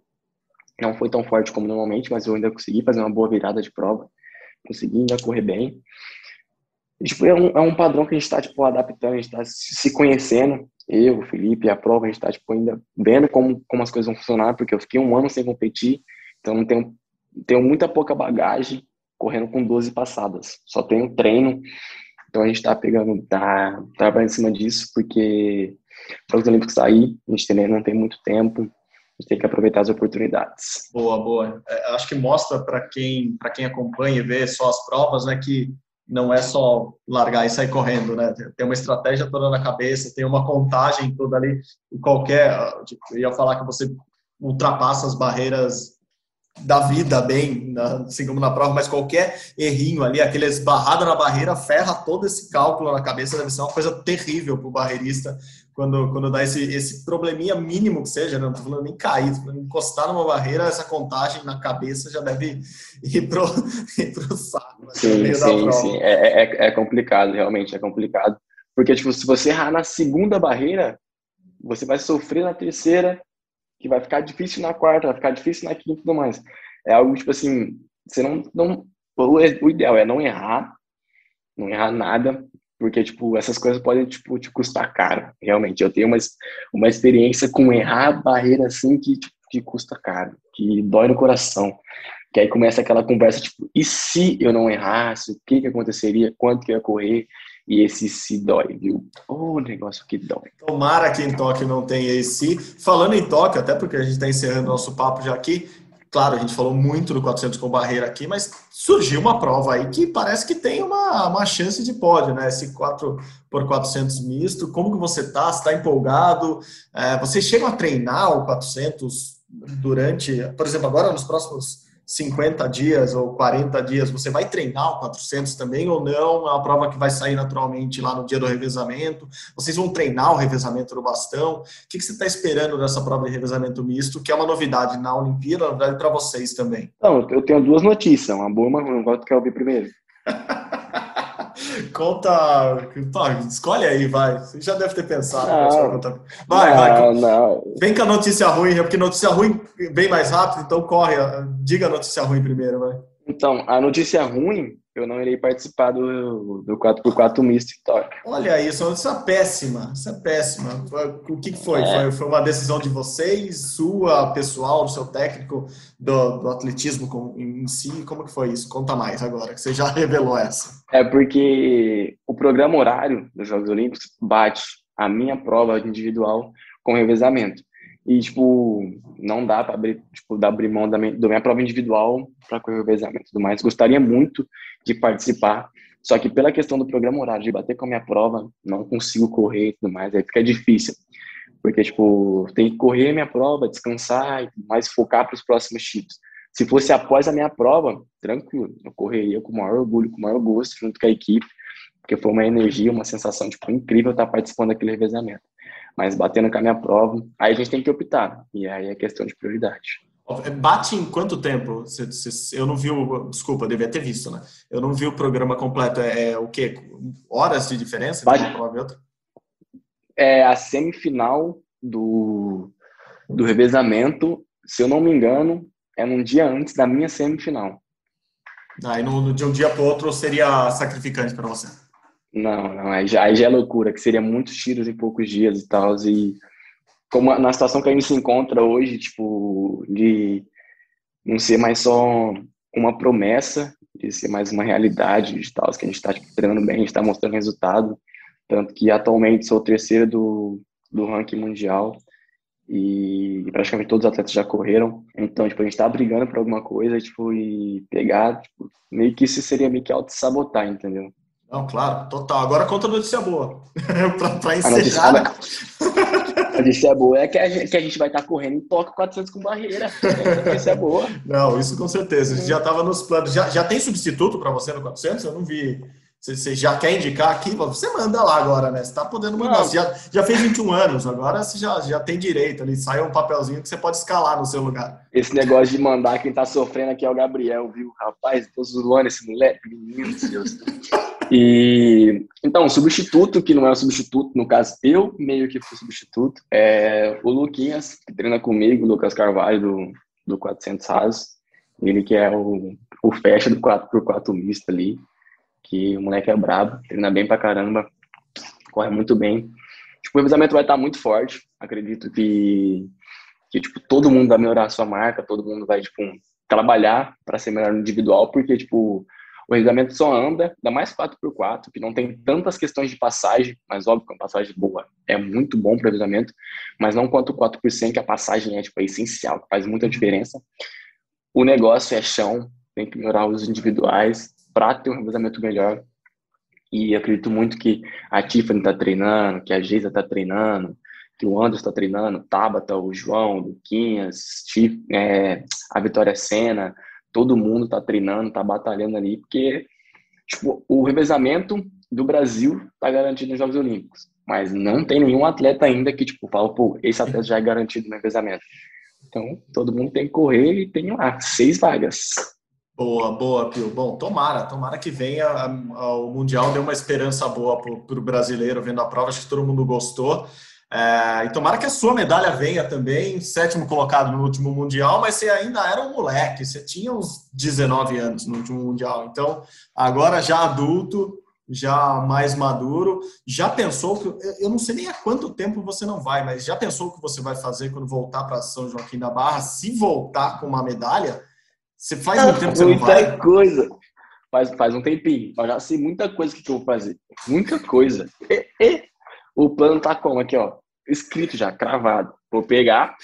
Não foi tão forte como normalmente, mas eu ainda consegui fazer uma boa virada de prova. Consegui ainda correr bem. E, tipo, é, um, é um padrão que a gente está tipo, adaptando, a gente está se conhecendo. Eu, o Felipe, a prova, a gente está tipo, ainda vendo como, como as coisas vão funcionar, porque eu fiquei um ano sem competir, então não tenho, tenho muita pouca bagagem correndo com 12 passadas. Só tenho treino então a gente está pegando, tá trabalhando em cima disso, porque os Jogos Olímpicos tá aí, a gente também não tem muito tempo, a gente tem que aproveitar as oportunidades. Boa, boa. É, acho que mostra para quem, para quem acompanha e vê só as provas, né, que não é só largar e sair correndo, né? Tem uma estratégia toda na cabeça, tem uma contagem toda ali, qualquer, tipo, eu ia falar que você ultrapassa as barreiras da vida bem, assim como na prova, mas qualquer errinho ali, aquele esbarrada na barreira, ferra todo esse cálculo na cabeça, deve ser uma coisa terrível para o barreirista quando, quando dá esse, esse probleminha mínimo que seja, né? não estou falando nem cair, falando encostar numa barreira, essa contagem na cabeça já deve ir pro, ir pro saco. Né? Sim, sim, sim. É, é, é complicado, realmente é complicado. Porque, tipo, se você errar na segunda barreira, você vai sofrer na terceira que vai ficar difícil na quarta, vai ficar difícil na quinta e tudo mais. É algo, tipo assim, você não, não o ideal é não errar, não errar nada, porque, tipo, essas coisas podem, tipo, te custar caro, realmente. Eu tenho uma, uma experiência com errar barreira, assim, que, tipo, que custa caro, que dói no coração. Que aí começa aquela conversa, tipo, e se eu não errasse, o que que aconteceria, quanto que eu ia correr, e esse se dói, viu? O oh, negócio que dói. Tomara que em Tóquio não tenha esse. Falando em Tóquio, até porque a gente está encerrando nosso papo já aqui, claro, a gente falou muito do 400 com barreira aqui, mas surgiu uma prova aí que parece que tem uma, uma chance de pódio, né? Esse 4 por 400 misto. Como que você tá? Você está empolgado? É, chegam a treinar o 400 durante, por exemplo, agora nos próximos 50 dias ou 40 dias, você vai treinar o 400 também ou não? É uma prova que vai sair naturalmente lá no dia do revezamento? Vocês vão treinar o revezamento do bastão? O que, você está esperando dessa prova de revezamento misto, que é uma novidade na Olimpíada, novidade para vocês também? Não, eu tenho duas notícias, uma boa e uma ruim. Qual que quer ouvir primeiro? Conta. Pá, escolhe aí, vai. Você já deve ter pensado. Não, vai, não, vai. Não. Vem com a notícia ruim, porque notícia ruim vem mais rápido, então corre. Diga a notícia ruim primeiro, vai. Então, a notícia ruim eu não irei participar do, do 4x4 misto em Tóquio. Olha isso, isso é péssima, isso é péssima. O que foi? É. foi? Foi uma decisão de vocês, sua, pessoal, do seu técnico do, do atletismo em si? Como que foi isso? Conta mais agora, que você já revelou essa. É porque o programa horário dos Jogos Olímpicos bate a minha prova individual com revezamento. E, tipo, não dá para abrir, tipo, abrir mão da minha, da minha prova individual para correr o revezamento e tudo mais. Gostaria muito de participar, só que pela questão do programa horário, de bater com a minha prova, não consigo correr e tudo mais, aí fica difícil. Porque, tipo, tem que correr a minha prova, descansar e mais focar para os próximos títulos. Se fosse após a minha prova, tranquilo, eu correria com o maior orgulho, com o maior gosto, junto com a equipe, porque foi uma energia, uma sensação, tipo, incrível estar participando daquele revezamento mas batendo com a minha prova, aí a gente tem que optar, e aí é questão de prioridade. Bate em quanto tempo? Eu não vi o. Desculpa, devia ter visto, né? Eu não vi o programa completo. É, é o quê? Horas de diferença Bate, uma prova e outra? É a semifinal do, do revezamento, se eu não me engano, é num dia antes da minha semifinal. Aí no, de um dia para outro seria sacrificante para você. Não, não, aí já, aí já é loucura, que seria muitos tiros em poucos dias e tal. E como na situação que a gente se encontra hoje, tipo, de não ser mais só uma promessa, de ser mais uma realidade de tal, que a gente está tipo, treinando bem, a gente está mostrando resultado. Tanto que atualmente sou o terceiro do, do ranking mundial e, praticamente todos os atletas já correram. Então, tipo, a gente tá brigando por alguma coisa, tipo, e pegar, tipo, meio que isso seria meio que auto-sabotar, entendeu? Não, claro, total. Agora conta a notícia boa. pra, pra encerrar. A notícia, a notícia boa é que a gente, que a gente vai estar tá correndo em Tóquio 400 com barreira. A notícia boa. Não, isso com certeza. A gente já estava nos planos. Já, já tem substituto para você no 400? Eu não vi você já quer indicar aqui? Você manda lá agora, né? Você está podendo mandar. Você já, já fez 21 anos, agora você já, já tem direito ali. Sai um papelzinho que você pode escalar no seu lugar. Esse negócio de mandar quem está sofrendo aqui é o Gabriel, viu? Rapaz, tô zoando esse moleque, menino, Deus. E então, substituto, que não é um substituto, no caso, eu meio que fui substituto, é o Luquinhas, que treina comigo, o Lucas Carvalho, do, do 400 Rasos. Ele que é o, o fecha do 4x4 misto ali que o moleque é brabo, treina bem pra caramba, corre muito bem. Tipo, o revisamento vai estar muito forte. Acredito que, que tipo, todo mundo vai melhorar a sua marca, todo mundo vai, tipo, trabalhar para ser melhor no individual, porque, tipo, o revisamento só anda, ainda mais 4x4, que não tem tantas questões de passagem, mas óbvio que uma passagem boa é muito bom para o revisamento, mas não quanto o 4 que a passagem é, tipo, é essencial, faz muita diferença. O negócio é chão, tem que melhorar os individuais, para ter um revezamento melhor. E acredito muito que a Tiffany está treinando, que a Geisa está treinando, que o Anderson está treinando, Tabata, o João, o Luquinhas, é, a Vitória Sena, todo mundo está treinando, está batalhando ali, porque tipo, o revezamento do Brasil está garantido nos Jogos Olímpicos, mas não tem nenhum atleta ainda que tipo fala, pô, esse atleta já é garantido no revezamento. Então, todo mundo tem que correr e tem lá seis vagas. Boa, boa, Pio. Bom, tomara, tomara que venha. O Mundial deu uma esperança boa para o brasileiro vendo a prova, acho que todo mundo gostou. É, e tomara que a sua medalha venha também, sétimo colocado no último Mundial, mas você ainda era um moleque, você tinha uns 19 anos no último Mundial. Então, agora já adulto, já mais maduro, já pensou que. Eu não sei nem há quanto tempo você não vai, mas já pensou o que você vai fazer quando voltar para São Joaquim da Barra? Se voltar com uma medalha você faz muito tempo que você muita não vai? coisa. Faz, faz um tempinho. Eu já sei muita coisa que eu vou fazer. Muita coisa. E, e, o plano tá como? Aqui, ó. Escrito já, cravado. Vou pegar.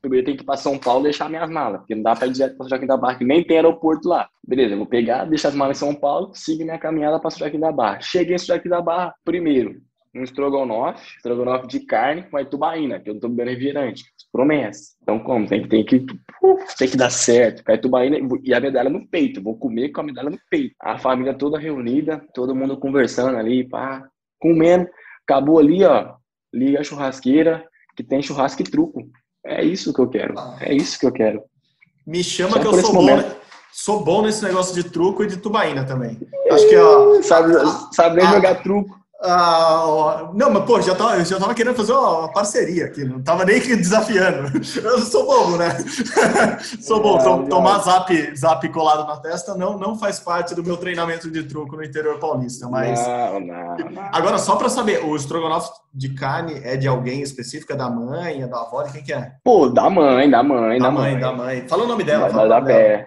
Primeiro tem que ir para São Paulo e deixar minhas malas. Porque não dá para ir direto para Joaquim da Barra, que nem tem aeroporto lá. Beleza, vou pegar, deixar as malas em São Paulo, sigo minha caminhada para Joaquim da Barra. Cheguei em Joaquim da Barra, primeiro, um estrogonofe, estrogonofe de carne com a tubaína, que eu não tô bebendo refrigerante. Promessa. Então, como? Tem, tem, que, tem que dar certo. Com a tubaína e a medalha no peito. Vou comer com a medalha no peito. A família toda reunida, todo mundo conversando ali, pá, comendo. Acabou ali, ó. Liga a churrasqueira, que tem churrasco e truco. É isso que eu quero. É isso que eu quero. Me chama Só que eu sou bom, né? sou bom nesse negócio de truco e de tubaína também. Acho que, ó. Sabe, sabe nem a, jogar truco. Ah, não, mas pô, já tava, já tava querendo fazer uma parceria aqui, não tava nem desafiando. Eu sou bobo, né? sou bom. É, tomar zap, zap colado na testa não, não faz parte do meu treinamento de truco no interior paulista, mas. Não, não, não. Agora, só para saber, o estrogonofe de carne é de alguém específico? É da mãe, é da avó? De quem que é? Pô, da mãe, da mãe, da, da mãe, mãe. Da mãe. Fala o nome dela. Da, da, da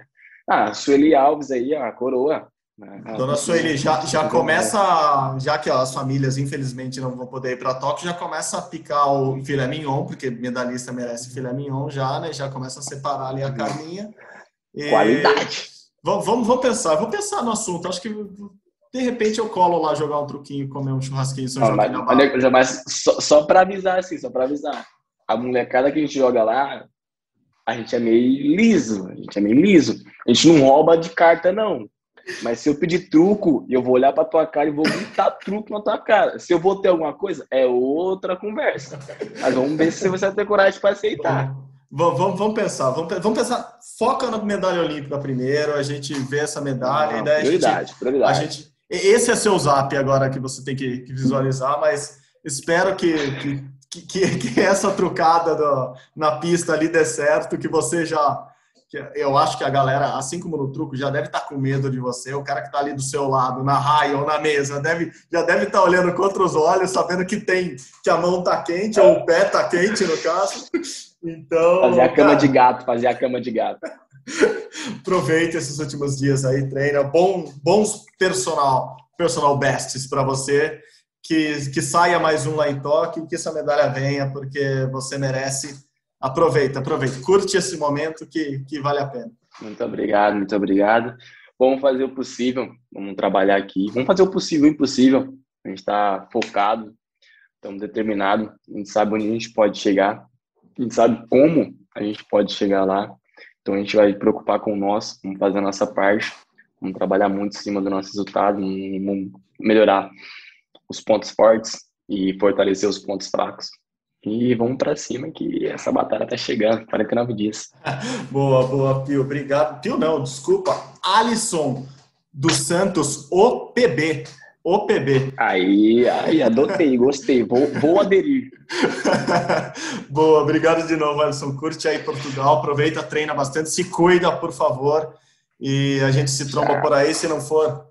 Ah, Sueli Alves aí, a coroa. Né? Dona Sueli, já, já começa, já que ó, as famílias infelizmente não vão poder ir para Tóquio, já começa a picar o filé mignon, porque medalhista merece filé mignon já, né? Já começa a separar ali a uhum. carninha. E... Qualidade. Vamos, vamos, vamos pensar, vou pensar no assunto. Acho que de repente eu colo lá jogar um truquinho, comer um churrasquinho em São mas, mas só, só para avisar assim, só para avisar. A molecada que a gente joga lá, a gente é meio liso, a gente é meio liso. A gente não rouba de carta não. Mas se eu pedir truco, eu vou olhar pra tua cara e vou gritar truco na tua cara. Se eu vou ter alguma coisa, é outra conversa. Mas vamos ver se você vai ter coragem para aceitar. Vamos, vamos, vamos pensar, vamos, vamos, pensar. Foca na medalha olímpica primeiro, a gente vê essa medalha e daí prioridade, a gente, prioridade. A gente, esse é seu zap agora que você tem que, que visualizar, mas espero que, que, que, que essa trucada do, na pista ali dê certo, que você já eu acho que a galera, assim como no truco, já deve estar com medo de você. O cara que está ali do seu lado, na raia ou na mesa, deve, já deve estar olhando com outros olhos, sabendo que tem que a mão está quente ou o pé está quente, no caso. Então. Fazer a cama cara, de gato, fazer a cama de gato. Aproveite esses últimos dias aí, treina. Bom, bons personal, personal bests para você. Que, que saia mais um lá em Tóquio, que essa medalha venha, porque você merece. Aproveita, aproveita. Curte esse momento que, que vale a pena. Muito obrigado, muito obrigado. Vamos fazer o possível, vamos trabalhar aqui. Vamos fazer o possível e o impossível. A gente está focado, estamos determinados, a gente sabe onde a gente pode chegar, a gente sabe como a gente pode chegar lá. Então a gente vai preocupar com nós, vamos fazer a nossa parte, vamos trabalhar muito em cima do nosso resultado, vamos melhorar os pontos fortes e fortalecer os pontos fracos. E vamos para cima que essa batalha tá chegando, 49 dias. boa, boa, Pio. Obrigado. Pio não, desculpa. Alisson dos Santos, OPB. OPB. Aí, aí, adotei, gostei. Vou, vou aderir. boa, obrigado de novo, Alisson. Curte aí Portugal, aproveita, treina bastante, se cuida, por favor. E a gente se tromba por aí, se não for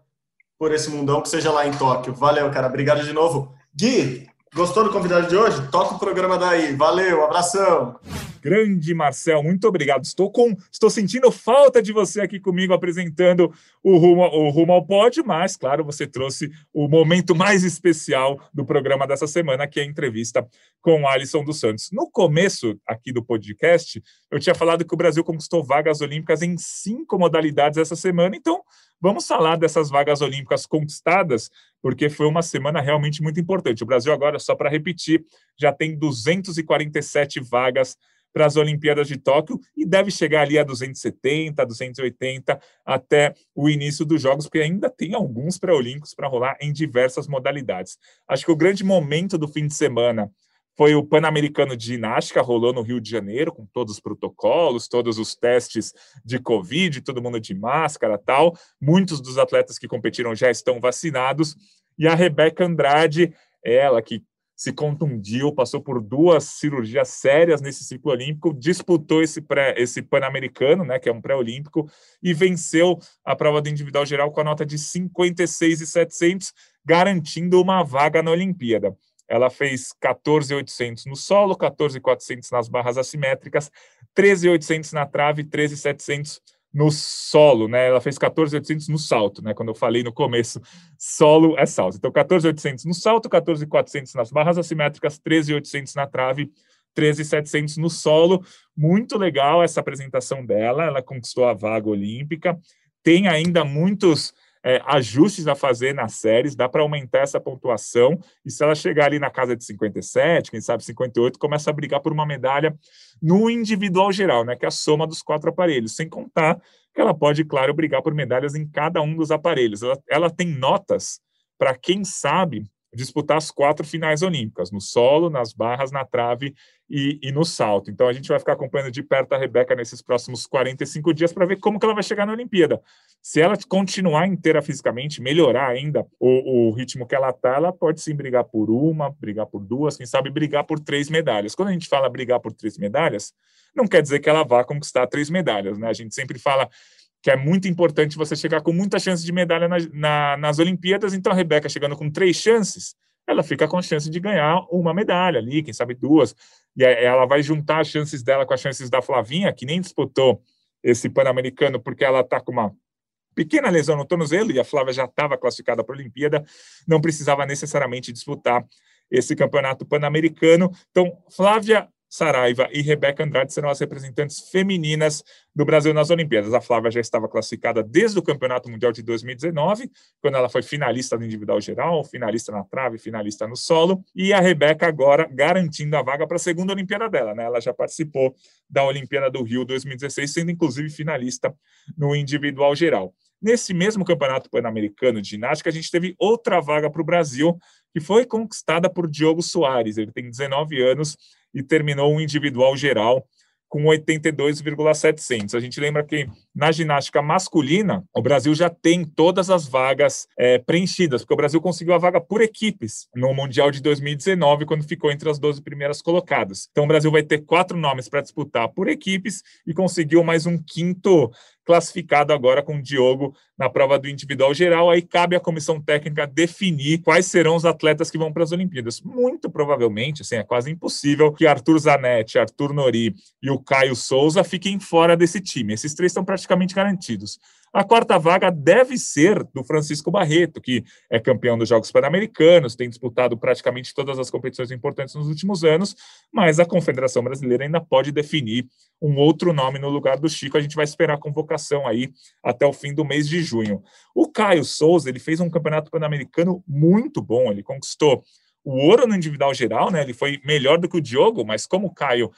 por esse mundão, que seja lá em Tóquio. Valeu, cara. Obrigado de novo. Gui, Gostou do convidado de hoje? Toca o programa daí. Valeu, abração. Grande Marcel, muito obrigado. Estou com, estou sentindo falta de você aqui comigo apresentando o rumo, o rumo ao pódio, mas claro, você trouxe o momento mais especial do programa dessa semana, que é a entrevista com Alisson dos Santos. No começo aqui do podcast, eu tinha falado que o Brasil conquistou vagas olímpicas em cinco modalidades essa semana, então Vamos falar dessas vagas olímpicas conquistadas, porque foi uma semana realmente muito importante. O Brasil agora, só para repetir, já tem 247 vagas para as Olimpíadas de Tóquio e deve chegar ali a 270, 280 até o início dos Jogos, porque ainda tem alguns pré-olímpicos para rolar em diversas modalidades. Acho que o grande momento do fim de semana foi o Pan-Americano de Ginástica, rolou no Rio de Janeiro, com todos os protocolos, todos os testes de Covid, todo mundo de máscara tal. Muitos dos atletas que competiram já estão vacinados. E a Rebeca Andrade, ela que se contundiu, passou por duas cirurgias sérias nesse ciclo olímpico, disputou esse, pré, esse Pan-Americano, né, que é um pré-olímpico, e venceu a prova do individual geral com a nota de 56,700, garantindo uma vaga na Olimpíada. Ela fez 14,800 no solo, 14,400 nas barras assimétricas, 13,800 na trave, 13,700 no solo, né? Ela fez 14,800 no salto, né? Quando eu falei no começo, solo é salto. Então, 14,800 no salto, 14,400 nas barras assimétricas, 13,800 na trave, 13,700 no solo. Muito legal essa apresentação dela. Ela conquistou a vaga olímpica. Tem ainda muitos é, ajustes a fazer nas séries, dá para aumentar essa pontuação, e se ela chegar ali na casa de 57, quem sabe 58, começa a brigar por uma medalha no individual geral, né, que é a soma dos quatro aparelhos, sem contar que ela pode, claro, brigar por medalhas em cada um dos aparelhos. Ela, ela tem notas para quem sabe disputar as quatro finais olímpicas, no solo, nas barras, na trave e, e, no salto. Então a gente vai ficar acompanhando de perto a Rebeca nesses próximos 45 dias para ver como que ela vai chegar na Olimpíada. Se ela continuar inteira fisicamente, melhorar ainda o, o ritmo que ela está, ela pode sim brigar por uma, brigar por duas, quem sabe brigar por três medalhas. Quando a gente fala brigar por três medalhas, não quer dizer que ela vá conquistar três medalhas, né? A gente sempre fala que é muito importante você chegar com muita chance de medalha na, na, nas Olimpíadas. Então, a Rebeca chegando com três chances, ela fica com a chance de ganhar uma medalha ali, quem sabe duas. E ela vai juntar as chances dela com as chances da Flavinha, que nem disputou esse Pan-Americano, porque ela está com uma pequena lesão no tornozelo e a Flávia já estava classificada para a Olimpíada, não precisava necessariamente disputar esse campeonato pan-americano. Então, Flávia Saraiva e Rebeca Andrade serão as representantes femininas do Brasil nas Olimpíadas. A Flávia já estava classificada desde o Campeonato Mundial de 2019, quando ela foi finalista no individual geral, finalista na trave, finalista no solo, e a Rebeca agora garantindo a vaga para a segunda Olimpíada dela, né? Ela já participou da Olimpíada do Rio 2016, sendo inclusive finalista no individual geral. Nesse mesmo Campeonato Pan-Americano de Ginástica, a gente teve outra vaga para o Brasil, que foi conquistada por Diogo Soares. Ele tem 19 anos e terminou um individual geral com 82,700. A gente lembra que na ginástica masculina, o Brasil já tem todas as vagas é, preenchidas, porque o Brasil conseguiu a vaga por equipes no Mundial de 2019, quando ficou entre as 12 primeiras colocadas. Então, o Brasil vai ter quatro nomes para disputar por equipes e conseguiu mais um quinto classificado agora com o Diogo na prova do individual geral. Aí cabe à comissão técnica definir quais serão os atletas que vão para as Olimpíadas. Muito provavelmente, assim, é quase impossível que Arthur Zanetti, Arthur Nori e o Caio Souza fiquem fora desse time. Esses três estão praticamente garantidos. A quarta vaga deve ser do Francisco Barreto, que é campeão dos Jogos Pan-Americanos, tem disputado praticamente todas as competições importantes nos últimos anos, mas a Confederação Brasileira ainda pode definir um outro nome no lugar do Chico. A gente vai esperar a convocação aí até o fim do mês de junho. O Caio Souza, ele fez um campeonato pan-americano muito bom, ele conquistou o ouro no individual geral, né? Ele foi melhor do que o Diogo, mas como o Caio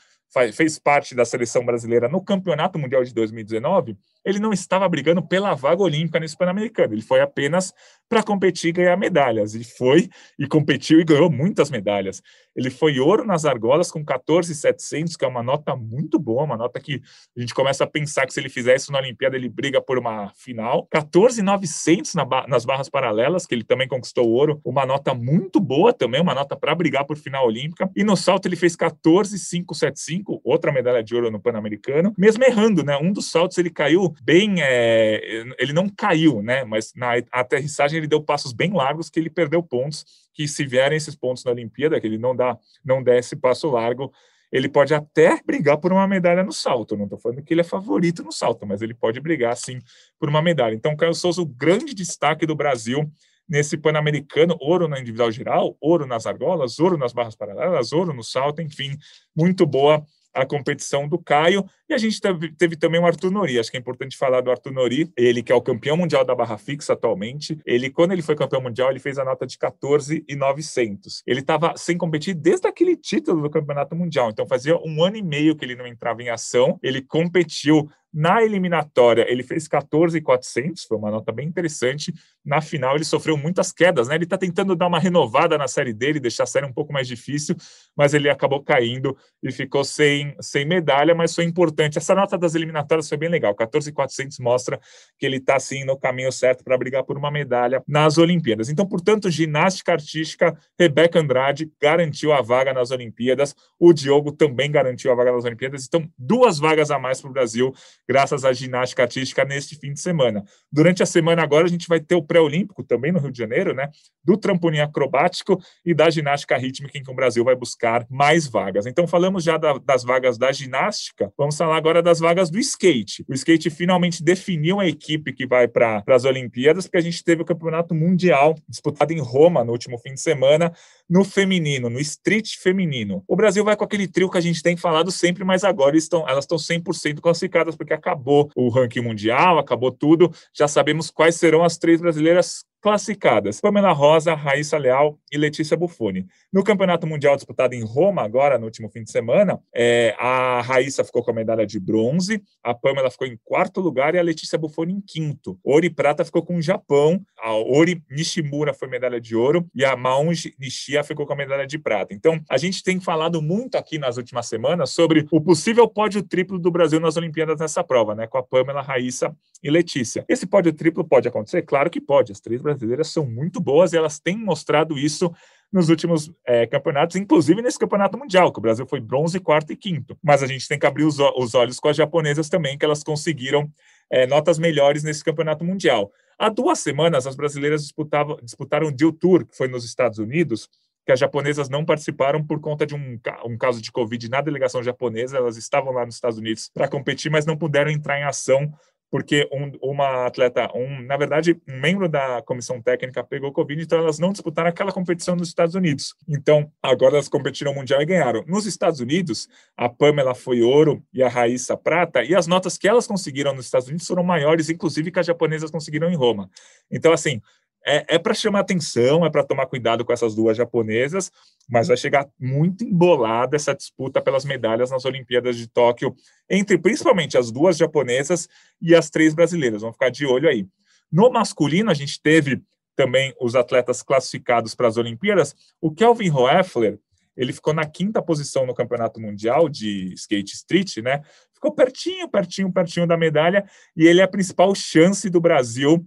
fez parte da seleção brasileira no Campeonato Mundial de 2019, ele não estava brigando pela vaga olímpica nesse Pan-Americano. Ele foi apenas para competir e ganhar medalhas. E foi, e competiu e ganhou muitas medalhas. Ele foi ouro nas argolas com 14,700, que é uma nota muito boa, uma nota que a gente começa a pensar que se ele fizer isso na Olimpíada, ele briga por uma final. 14,900 na nas barras paralelas, que ele também conquistou ouro, uma nota muito boa também, uma nota para brigar por final olímpica. E no salto ele fez 14,575, outra medalha de ouro no Pan-Americano, mesmo errando, né? Um dos saltos ele caiu bem. É, ele não caiu, né? Mas na aterrissagem ele deu passos bem largos que ele perdeu pontos. Que se vierem esses pontos na Olimpíada, que ele não dá, não der esse passo largo, ele pode até brigar por uma medalha no salto. Não estou falando que ele é favorito no salto, mas ele pode brigar sim por uma medalha. Então, Caio Souza, o grande destaque do Brasil nesse Pan-Americano, ouro na individual geral, ouro nas argolas, ouro nas barras paralelas, ouro no salto, enfim, muito boa a competição do Caio. A gente teve, teve, também o Arthur Nori. Acho que é importante falar do Arthur Nori, ele que é o campeão mundial da barra fixa atualmente. Ele, quando ele foi campeão mundial, ele fez a nota de 14,900. Ele estava sem competir desde aquele título do campeonato mundial. Então fazia um ano e meio que ele não entrava em ação. Ele competiu na eliminatória, ele fez 14,400, foi uma nota bem interessante. Na final, ele sofreu muitas quedas, né? Ele está tentando dar uma renovada na série dele, deixar a série um pouco mais difícil, mas ele acabou caindo e ficou sem, sem medalha, mas foi importante. Essa nota das eliminatórias foi bem legal. 14,400 mostra que ele está, sim, no caminho certo para brigar por uma medalha nas Olimpíadas. Então, portanto, ginástica artística, Rebeca Andrade garantiu a vaga nas Olimpíadas, o Diogo também garantiu a vaga nas Olimpíadas. Então, duas vagas a mais para o Brasil graças à ginástica artística neste fim de semana. Durante a semana agora a gente vai ter o pré-olímpico também no Rio de Janeiro, né? Do trampolim acrobático e da ginástica rítmica em que o Brasil vai buscar mais vagas. Então falamos já da, das vagas da ginástica, vamos falar agora das vagas do skate. O skate finalmente definiu a equipe que vai para as Olimpíadas, porque a gente teve o Campeonato Mundial disputado em Roma no último fim de semana, no feminino, no street feminino. O Brasil vai com aquele trio que a gente tem falado sempre, mas agora estão, elas estão 100% classificadas porque acabou o ranking mundial, acabou tudo. Já sabemos quais serão as três brasileiras classificadas: Pamela Rosa, Raíssa Leal e Letícia Buffoni. No Campeonato Mundial disputado em Roma, agora, no último fim de semana, é, a Raíssa ficou com a medalha de bronze, a Pamela ficou em quarto lugar e a Letícia Buffoni em quinto. Ori Prata ficou com o Japão, a Ori Nishimura foi medalha de ouro e a Maunji Nishia ficou com a medalha de prata. Então, a gente tem falado muito aqui nas últimas semanas sobre o possível pódio triplo do Brasil nas Olimpíadas nessa prova, né? Com a Pamela, Raíssa e Letícia. Esse pódio triplo pode acontecer? Claro que pode. As três brasileiras são muito boas e elas têm mostrado isso nos últimos é, campeonatos, inclusive nesse campeonato mundial, que o Brasil foi bronze, quarto e quinto. Mas a gente tem que abrir os, os olhos com as japonesas também, que elas conseguiram é, notas melhores nesse campeonato mundial. Há duas semanas, as brasileiras disputavam, disputaram o Deal Tour, que foi nos Estados Unidos, que as japonesas não participaram por conta de um, um caso de Covid na delegação japonesa. Elas estavam lá nos Estados Unidos para competir, mas não puderam entrar em ação porque um, uma atleta, um, na verdade, um membro da comissão técnica pegou Covid, então elas não disputaram aquela competição nos Estados Unidos. Então, agora elas competiram mundial e ganharam. Nos Estados Unidos, a Pamela foi ouro e a Raíssa prata, e as notas que elas conseguiram nos Estados Unidos foram maiores, inclusive, que as japonesas conseguiram em Roma. Então, assim, é, é para chamar atenção, é para tomar cuidado com essas duas japonesas, mas vai chegar muito embolada essa disputa pelas medalhas nas Olimpíadas de Tóquio, entre principalmente as duas japonesas e as três brasileiras. Vamos ficar de olho aí. No masculino, a gente teve também os atletas classificados para as Olimpíadas. O Kelvin Hoeffler, ele ficou na quinta posição no Campeonato Mundial de Skate Street, né? Ficou pertinho, pertinho, pertinho da medalha, e ele é a principal chance do Brasil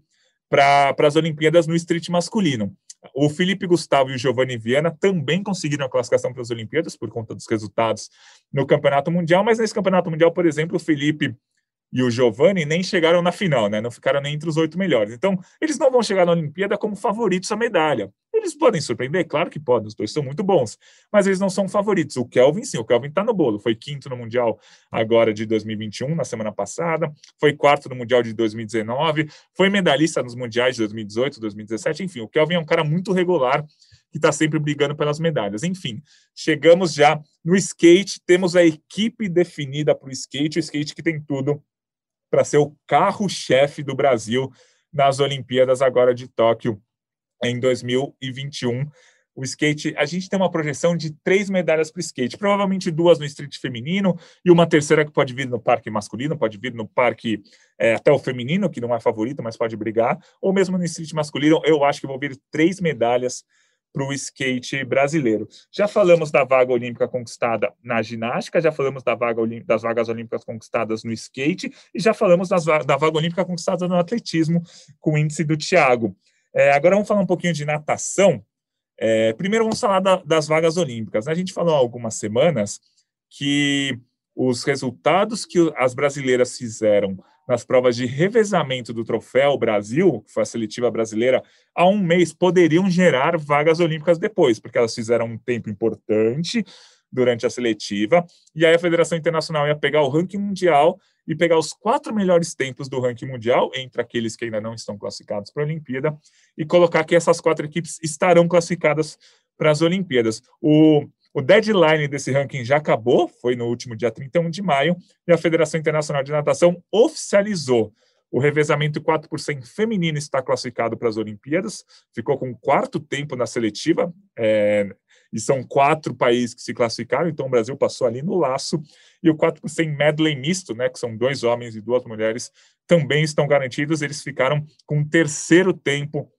para as Olimpíadas no street masculino. O Felipe Gustavo e o Giovanni Viana também conseguiram a classificação para as Olimpíadas por conta dos resultados no Campeonato Mundial, mas nesse Campeonato Mundial, por exemplo, o Felipe e o Giovanni nem chegaram na final, né? Não ficaram nem entre os oito melhores. Então, eles não vão chegar na Olimpíada como favoritos à medalha. Eles podem surpreender? Claro que podem, os dois são muito bons, mas eles não são favoritos. O Kelvin, sim, o Kelvin está no bolo. Foi quinto no Mundial agora de 2021, na semana passada, foi quarto no Mundial de 2019, foi medalhista nos Mundiais de 2018, 2017, enfim, o Kelvin é um cara muito regular que está sempre brigando pelas medalhas. Enfim, chegamos já no skate, temos a equipe definida para o skate, o skate que tem tudo para ser o carro-chefe do Brasil nas Olimpíadas agora de Tóquio em 2021. O skate, a gente tem uma projeção de três medalhas para o skate, provavelmente duas no street feminino e uma terceira que pode vir no parque masculino, pode vir no parque é, até o feminino, que não é favorito, mas pode brigar, ou mesmo no street masculino. Eu acho que vou vir três medalhas para o skate brasileiro. Já falamos da vaga olímpica conquistada na ginástica, já falamos da vaga das vagas olímpicas conquistadas no skate e já falamos das, da vaga olímpica conquistada no atletismo com o índice do Thiago. É, agora vamos falar um pouquinho de natação. É, primeiro vamos falar da, das vagas olímpicas. Né? A gente falou há algumas semanas que os resultados que as brasileiras fizeram nas provas de revezamento do Troféu Brasil, que foi a seletiva brasileira, há um mês poderiam gerar vagas olímpicas depois, porque elas fizeram um tempo importante durante a seletiva, e aí a Federação Internacional ia pegar o ranking mundial e pegar os quatro melhores tempos do ranking mundial, entre aqueles que ainda não estão classificados para a Olimpíada, e colocar que essas quatro equipes estarão classificadas para as Olimpíadas. O o deadline desse ranking já acabou, foi no último dia 31 de maio, e a Federação Internacional de Natação oficializou o revezamento 4 por 100 feminino está classificado para as Olimpíadas, ficou com quarto tempo na seletiva, é, e são quatro países que se classificaram, então o Brasil passou ali no laço, e o 4 por 100 medley misto, né, que são dois homens e duas mulheres, também estão garantidos, eles ficaram com o terceiro tempo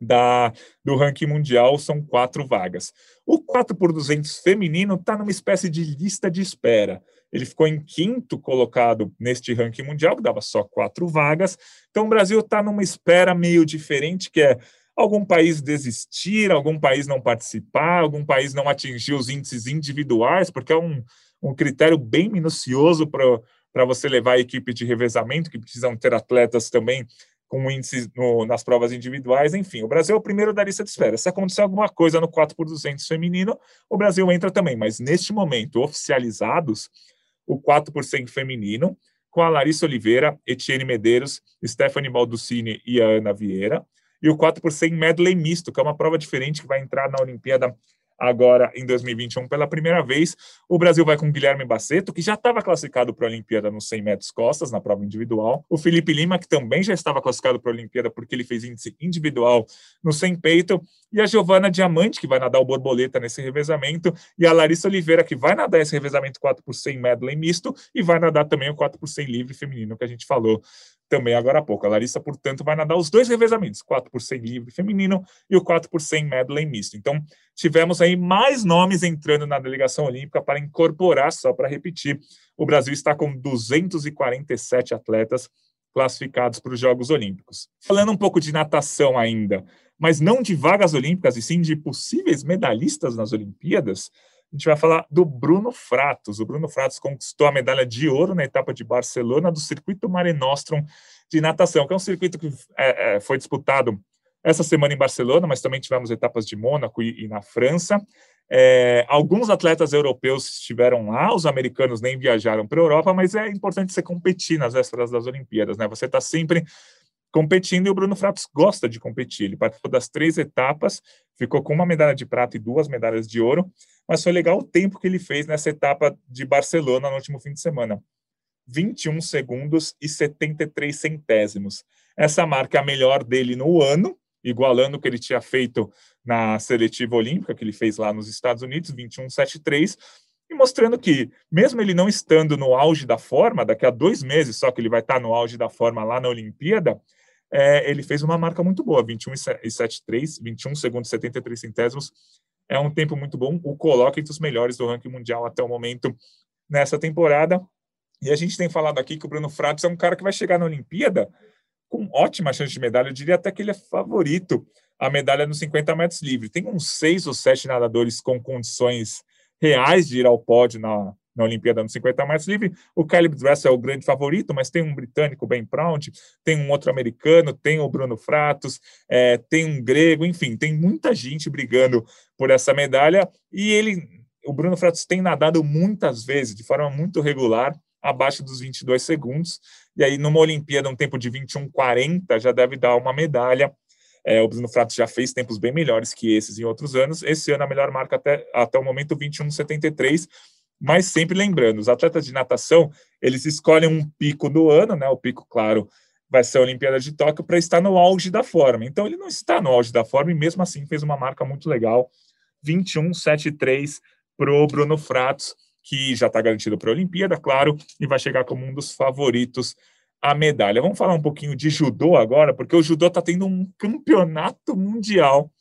da, do ranking mundial são quatro vagas. O 4 por 200 feminino está numa espécie de lista de espera. Ele ficou em quinto colocado neste ranking mundial, que dava só quatro vagas. Então, o Brasil está numa espera meio diferente, que é algum país desistir, algum país não participar, algum país não atingir os índices individuais, porque é um, um critério bem minucioso para você levar a equipe de revezamento, que precisam ter atletas também com índices nas provas individuais, enfim. O Brasil é o primeiro da lista de espera. Se acontecer alguma coisa no 4 por 200 feminino, o Brasil entra também. Mas neste momento, oficializados, o 4 por 100 feminino, com a Larissa Oliveira, Etienne Medeiros, Stephanie Balducini e a Ana Vieira, e o 4 por 100 medley misto, que é uma prova diferente que vai entrar na Olimpíada agora em 2021 pela primeira vez. O Brasil vai com Guilherme Baceto, que já estava classificado para a Olimpíada nos 100 metros costas, na prova individual. O Felipe Lima, que também já estava classificado para a Olimpíada porque ele fez índice individual no 100 peito. E a Giovana Diamante, que vai nadar o borboleta nesse revezamento. E a Larissa Oliveira, que vai nadar esse revezamento 4 por 100 medley misto e vai nadar também o 4 por 100 livre feminino, que a gente falou também agora há pouco. A Larissa, portanto, vai nadar os dois revezamentos, 4 por 100 livre feminino e o 4 por 100 medley misto. Então, tivemos aí mais nomes entrando na delegação olímpica para incorporar, só para repetir, o Brasil está com 247 atletas classificados para os Jogos Olímpicos. Falando um pouco de natação ainda, mas não de vagas olímpicas, e sim de possíveis medalhistas nas Olimpíadas, a gente vai falar do Bruno Fratos. O Bruno Fratos conquistou a medalha de ouro na etapa de Barcelona do circuito Mare Nostrum de natação, que é um circuito que é, é, foi disputado essa semana em Barcelona, mas também tivemos etapas de Mônaco e, e na França. É, alguns atletas europeus estiveram lá, os americanos nem viajaram para a Europa, mas é importante você competir nas vésperas das Olimpíadas, né? Você está sempre competindo e o Bruno Fratos gosta de competir. Ele participou das três etapas, ficou com uma medalha de prata e duas medalhas de ouro, mas foi legal o tempo que ele fez nessa etapa de Barcelona no último fim de semana. 21 segundos e 73 centésimos. Essa marca é a melhor dele no ano, igualando o que ele tinha feito na seletiva olímpica, que ele fez lá nos Estados Unidos, 21,73, e mostrando que, mesmo ele não estando no auge da forma, daqui a dois meses só que ele vai estar no auge da forma lá na Olimpíada, é, ele fez uma marca muito boa, 21,73, 21 segundos e 73 centésimos. É um tempo muito bom, o coloca entre os melhores do ranking mundial até o momento nessa temporada. E a gente tem falado aqui que o Bruno Fratos é um cara que vai chegar na Olimpíada com ótima chance de medalha. Eu diria até que ele é favorito a medalha nos 50 metros livre. Tem uns seis ou sete nadadores com condições reais de ir ao pódio na, na Olimpíada no 50 mais livre. O Caleb Dress é o grande favorito, mas tem um britânico, Ben Proud, tem um outro americano, tem o Bruno Fratos, é, tem um grego, enfim, tem muita gente brigando por essa medalha. E ele, o Bruno Fratos tem nadado muitas vezes, de forma muito regular, abaixo dos 22 segundos. E aí, numa Olimpíada, um tempo de 21,40 já deve dar uma medalha. É, o Bruno Fratos já fez tempos bem melhores que esses em outros anos. Esse ano a melhor marca até, até o momento 21,73. Mas sempre lembrando, os atletas de natação, eles escolhem um pico do ano, né? O pico, claro, vai ser a Olimpíada de Tóquio para estar no auge da forma. Então ele não está no auge da forma e mesmo assim fez uma marca muito legal, 21,73 para o Bruno Fratos que já está garantido para a Olimpíada, claro, e vai chegar como um dos favoritos à medalha. Vamos falar um pouquinho de judô agora, porque o judô está tendo um campeonato mundial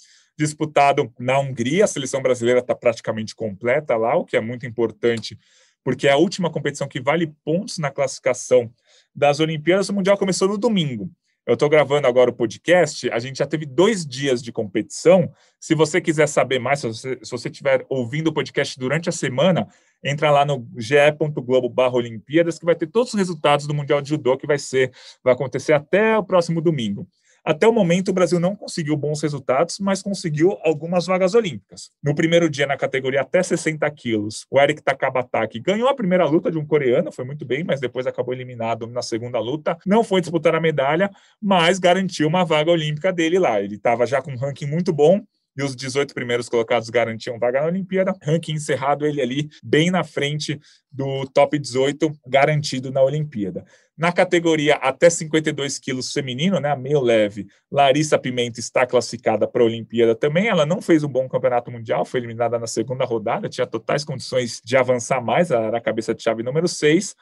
disputado na Hungria. A seleção brasileira está praticamente completa lá, o que é muito importante, porque é a última competição que vale pontos na classificação das Olimpíadas. O Mundial começou no domingo. Eu estou gravando agora o podcast. A gente já teve dois dias de competição. Se você quiser saber mais, se você, estiver ouvindo o podcast durante a semana, entra lá no ge.globo/olimpíadas que vai ter todos os resultados do Mundial de Judô que vai ser, vai acontecer até o próximo domingo. Até o momento, o Brasil não conseguiu bons resultados, mas conseguiu algumas vagas olímpicas. No primeiro dia, na categoria até 60 quilos, o Eric Takabataki ganhou a primeira luta de um coreano, foi muito bem, mas depois acabou eliminado na segunda luta. Não foi disputar a medalha, mas garantiu uma vaga olímpica dele lá. Ele estava já com um ranking muito bom, e os 18 primeiros colocados garantiam vaga na Olimpíada. Ranking encerrado, ele ali bem na frente do top 18 garantido na Olimpíada. Na categoria até 52 quilos feminino, né, meio leve, Larissa Pimenta está classificada para a Olimpíada também. Ela não fez um bom campeonato mundial, foi eliminada na segunda rodada, tinha totais condições de avançar mais, era a cabeça de chave número 6,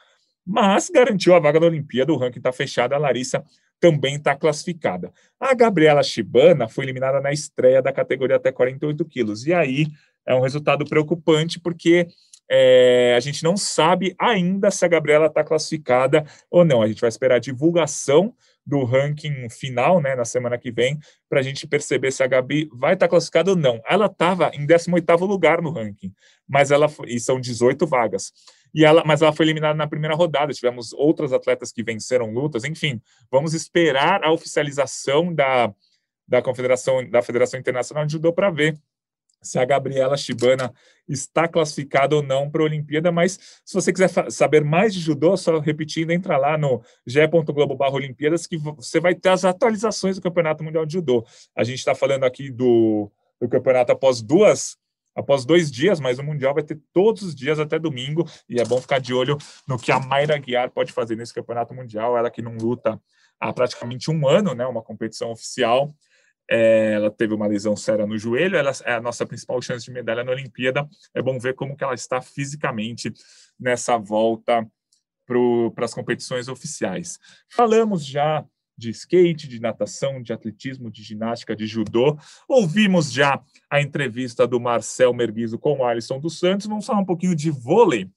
mas garantiu a vaga da Olimpíada. O ranking está fechado, a Larissa também está classificada. A Gabriela Shibana foi eliminada na estreia da categoria até 48 quilos. E aí é um resultado preocupante, porque é, a gente não sabe ainda se a Gabriela está classificada ou não. A gente vai esperar a divulgação do ranking final, né, na semana que vem, para a gente perceber se a Gabi vai estar tá classificada ou não. Ela estava em 18º lugar no ranking, mas ela e são 18 vagas e ela, mas ela foi eliminada na primeira rodada. Tivemos outras atletas que venceram lutas. Enfim, vamos esperar a oficialização da, da Confederação da Federação Internacional de Judô para ver se a Gabriela Shibana está classificada ou não para a Olimpíada, mas se você quiser saber mais de judô, só repetindo, entra lá no ge.globo/olimpíadas que você vai ter as atualizações do Campeonato Mundial de Judô. A gente está falando aqui do, do campeonato após duas após dois dias, mas o Mundial vai ter todos os dias até domingo, e é bom ficar de olho no que a Mayra Guiar pode fazer nesse Campeonato Mundial, ela que não luta há praticamente um ano, né, uma competição oficial, é, ela teve uma lesão séria no joelho, ela é a nossa principal chance de medalha na Olimpíada, é bom ver como que ela está fisicamente nessa volta para as competições oficiais. Falamos já de skate, de natação, de atletismo, de ginástica, de judô. Ouvimos já a entrevista do Marcel Merguizo com o Alisson dos Santos. Vamos falar um pouquinho de vôlei,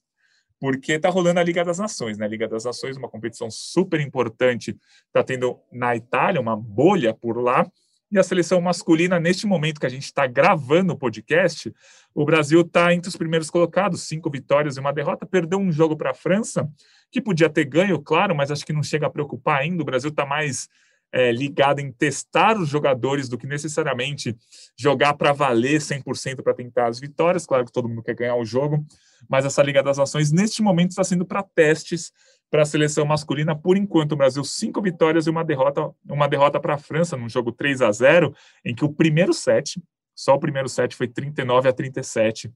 porque está rolando a Liga das Nações, né? A Liga das Nações, uma competição super importante, está tendo na Itália uma bolha por lá. E a seleção masculina, neste momento que a gente está gravando o podcast, o Brasil está entre os primeiros colocados, cinco vitórias e uma derrota. Perdeu um jogo para a França, que podia ter ganho, claro, mas acho que não chega a preocupar ainda. O Brasil está mais é, ligado em testar os jogadores do que necessariamente jogar para valer 100% para tentar as vitórias. Claro que todo mundo quer ganhar o jogo, mas essa Liga das Nações, neste momento, está sendo para testes para a seleção masculina. Por enquanto, o Brasil, cinco vitórias e uma derrota, uma derrota para a França, num jogo 3 a 0 em que o primeiro set, só o primeiro set foi 39 a 37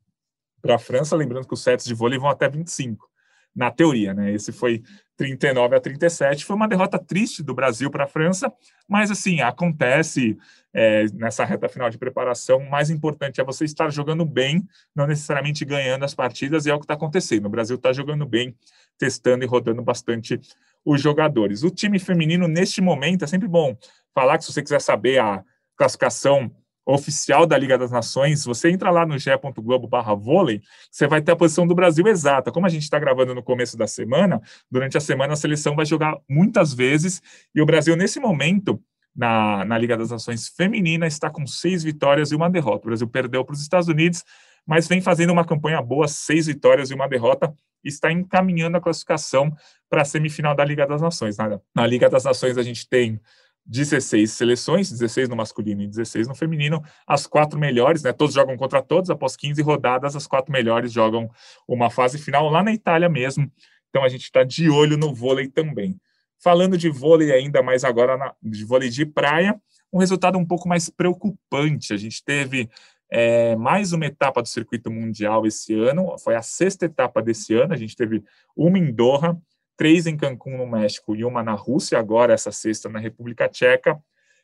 para a França, lembrando que os sets de vôlei vão até 25 na teoria, né? Esse foi 39 a 37. Foi uma derrota triste do Brasil para a França, mas assim, acontece é, nessa reta final de preparação. O mais importante é você estar jogando bem, não necessariamente ganhando as partidas, e é o que está acontecendo. O Brasil está jogando bem, testando e rodando bastante os jogadores. O time feminino, neste momento, é sempre bom falar que se você quiser saber a classificação oficial da Liga das Nações, você entra lá no ge.globo barra vôlei, você vai ter a posição do Brasil exata. Como a gente está gravando no começo da semana, durante a semana a seleção vai jogar muitas vezes, e o Brasil, nesse momento, na, na Liga das Nações Feminina, está com seis vitórias e uma derrota. O Brasil perdeu para os Estados Unidos, mas vem fazendo uma campanha boa, seis vitórias e uma derrota, e está encaminhando a classificação para a semifinal da Liga das Nações. Na, na Liga das Nações a gente tem 16 seleções, 16 no masculino e 16 no feminino, as quatro melhores, né? Todos jogam contra todos, após 15 rodadas, as quatro melhores jogam uma fase final lá na Itália mesmo. Então a gente está de olho no vôlei também. Falando de vôlei ainda mais agora, na, de vôlei de praia, um resultado um pouco mais preocupante. A gente teve é, mais uma etapa do circuito mundial esse ano, foi a sexta etapa desse ano, a gente teve uma em Doha, três em Cancún, no México, e uma na Rússia, agora essa sexta na República Tcheca.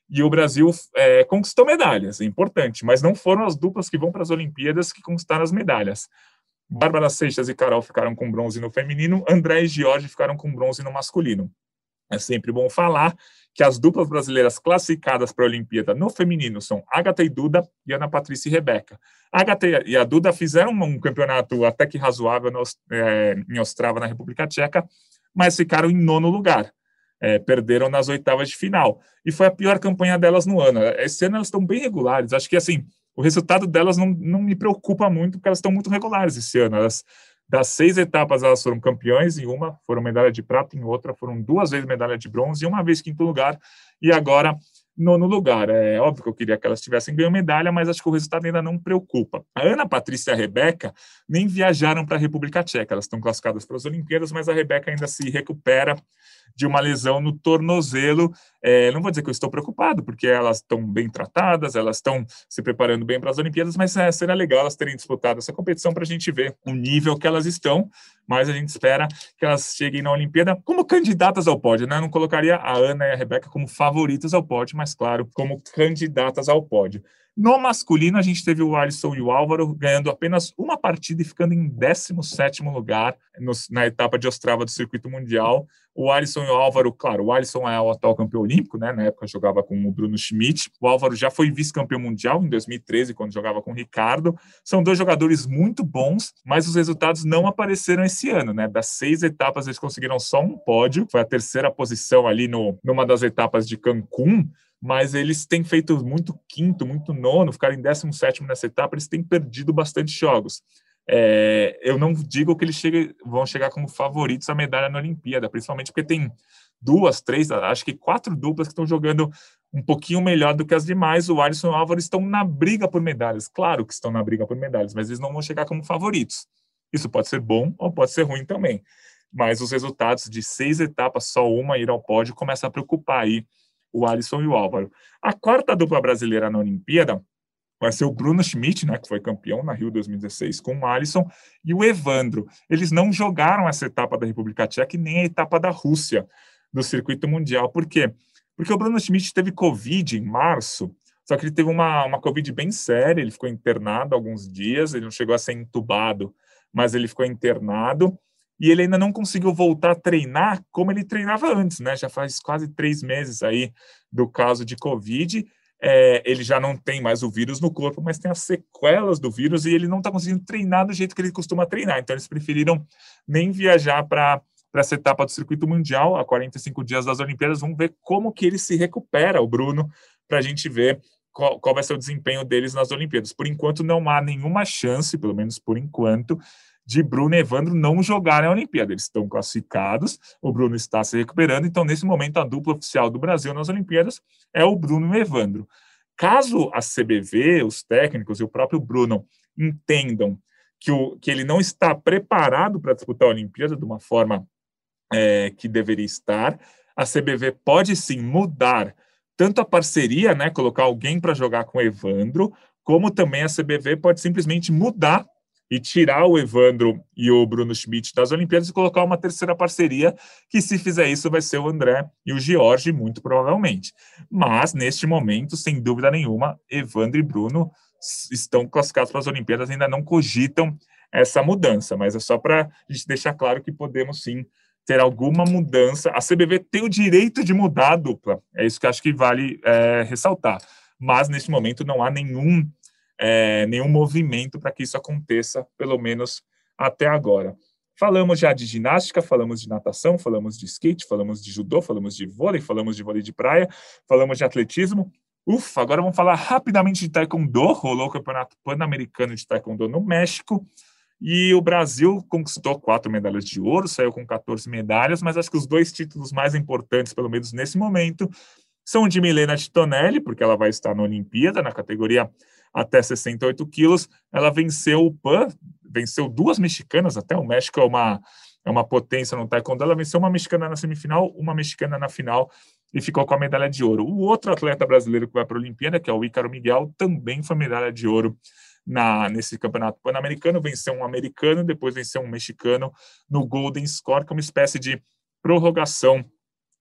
E o Brasil é, conquistou medalhas, é importante, mas não foram as duplas que vão para as Olimpíadas que conquistaram as medalhas. Bárbara Seixas e Carol ficaram com bronze no feminino, André e Jorge ficaram com bronze no masculino. É sempre bom falar que as duplas brasileiras classificadas para a Olimpíada no feminino são Agatha e Duda e Ana Patrícia e Rebeca. A Agatha e a Duda fizeram um campeonato até que razoável no, é, em Ostrava, na República Tcheca, mas ficaram em nono lugar. É, perderam nas oitavas de final. E foi a pior campanha delas no ano. Esse ano elas estão bem regulares. Acho que, assim, o resultado delas não, não me preocupa muito, porque elas estão muito regulares esse ano. Elas, das seis etapas, elas foram campeões, em uma foram medalha de prata, em outra foram duas vezes medalha de bronze, e uma vez quinto lugar, e agora nono lugar. É óbvio que eu queria que elas tivessem ganho medalha, mas acho que o resultado ainda não preocupa. A Ana Patrícia e a Rebeca nem viajaram para a República Tcheca, elas estão classificadas para as Olimpíadas, mas a Rebeca ainda se recupera de uma lesão no tornozelo. É, não vou dizer que eu estou preocupado, porque elas estão bem tratadas, elas estão se preparando bem para as Olimpíadas, mas é, seria legal elas terem disputado essa competição para a gente ver o nível que elas estão. Mas a gente espera que elas cheguem na Olimpíada como candidatas ao pódio, né? Eu não colocaria a Ana e a Rebeca como favoritas ao pódio, mas claro, como candidatas ao pódio. No masculino, a gente teve o Alisson e o Álvaro ganhando apenas uma partida e ficando em 17 lugar no, na etapa de Ostrava do circuito mundial. O Alisson e o Álvaro, claro, o Alisson é o atual campeão olímpico, né? Na época jogava com o Bruno Schmidt. O Álvaro já foi vice-campeão mundial em 2013, quando jogava com o Ricardo. São dois jogadores muito bons, mas os resultados não apareceram esse ano, né? Das seis etapas, eles conseguiram só um pódio. Foi a terceira posição ali no, numa das etapas de Cancún mas eles têm feito muito quinto, muito nono, ficaram em 17 nessa etapa, eles têm perdido bastante jogos. É, eu não digo que eles cheguem, vão chegar como favoritos à medalha na Olimpíada, principalmente porque tem duas, três, acho que quatro duplas que estão jogando um pouquinho melhor do que as demais. O Alisson e o Álvaro estão na briga por medalhas, claro que estão na briga por medalhas, mas eles não vão chegar como favoritos. Isso pode ser bom ou pode ser ruim também. Mas os resultados de seis etapas, só uma ir ao pódio, começa a preocupar aí o Alisson e o Álvaro. A quarta dupla brasileira na Olimpíada vai ser o Bruno Schmidt, né, que foi campeão na Rio 2016 com o Alisson, e o Evandro. Eles não jogaram essa etapa da República Tcheca e nem a etapa da Rússia do circuito mundial. Por quê? Porque o Bruno Schmidt teve Covid em março, só que ele teve uma, uma Covid bem séria, ele ficou internado alguns dias, ele não chegou a ser entubado, mas ele ficou internado, e ele ainda não conseguiu voltar a treinar como ele treinava antes, né? Já faz quase três meses aí do caso de Covid. É, ele já não tem mais o vírus no corpo, mas tem as sequelas do vírus e ele não está conseguindo treinar do jeito que ele costuma treinar. Então, eles preferiram nem viajar para essa etapa do circuito mundial, a 45 dias das Olimpíadas. Vamos ver como que ele se recupera, o Bruno, para a gente ver qual, qual, vai ser o desempenho deles nas Olimpíadas. Por enquanto, não há nenhuma chance, pelo menos por enquanto, de Bruno e Evandro não jogarem a Olimpíada. Eles estão classificados, o Bruno está se recuperando, então, nesse momento, a dupla oficial do Brasil nas Olimpíadas é o Bruno e Evandro. Caso a CBV, os técnicos e o próprio Bruno entendam que, o, que ele não está preparado para disputar a Olimpíada de uma forma é, que deveria estar, a CBV pode sim mudar tanto a parceria, né, colocar alguém para jogar com o Evandro, como também a CBV pode simplesmente mudar e tirar o Evandro e o Bruno Schmidt das Olimpíadas e colocar uma terceira parceria, que se fizer isso vai ser o André e o George, muito provavelmente. Mas, neste momento, sem dúvida nenhuma, Evandro e Bruno estão classificados para as Olimpíadas, ainda não cogitam essa mudança, mas é só para a gente deixar claro que podemos sim ter alguma mudança. A CBV tem o direito de mudar a dupla, é isso que acho que vale é, ressaltar. Mas, neste momento, não há nenhum é, nenhum movimento para que isso aconteça, pelo menos até agora. Falamos já de ginástica, falamos de natação, falamos de skate, falamos de judô, falamos de vôlei, falamos de vôlei de praia, falamos de atletismo. Ufa, agora vamos falar rapidamente de Taekwondo. Rolou o Campeonato Pan-Americano de Taekwondo no México. E o Brasil conquistou quatro medalhas de ouro, saiu com 14 medalhas, mas acho que os dois títulos mais importantes, pelo menos nesse momento, são de Milena Titonelli, porque ela vai estar na Olimpíada, na categoria até 68 quilos. Ela venceu o PAN, venceu duas mexicanas, até o México é uma, é uma potência no taekwondo. Ela venceu uma mexicana na semifinal, uma mexicana na final e ficou com a medalha de ouro. O outro atleta brasileiro que vai para a Olimpíada, que é o Ícaro Miguel, também foi medalha de ouro na, nesse campeonato pan-americano, venceu um americano, depois venceu um mexicano no Golden Score, que é uma espécie de prorrogação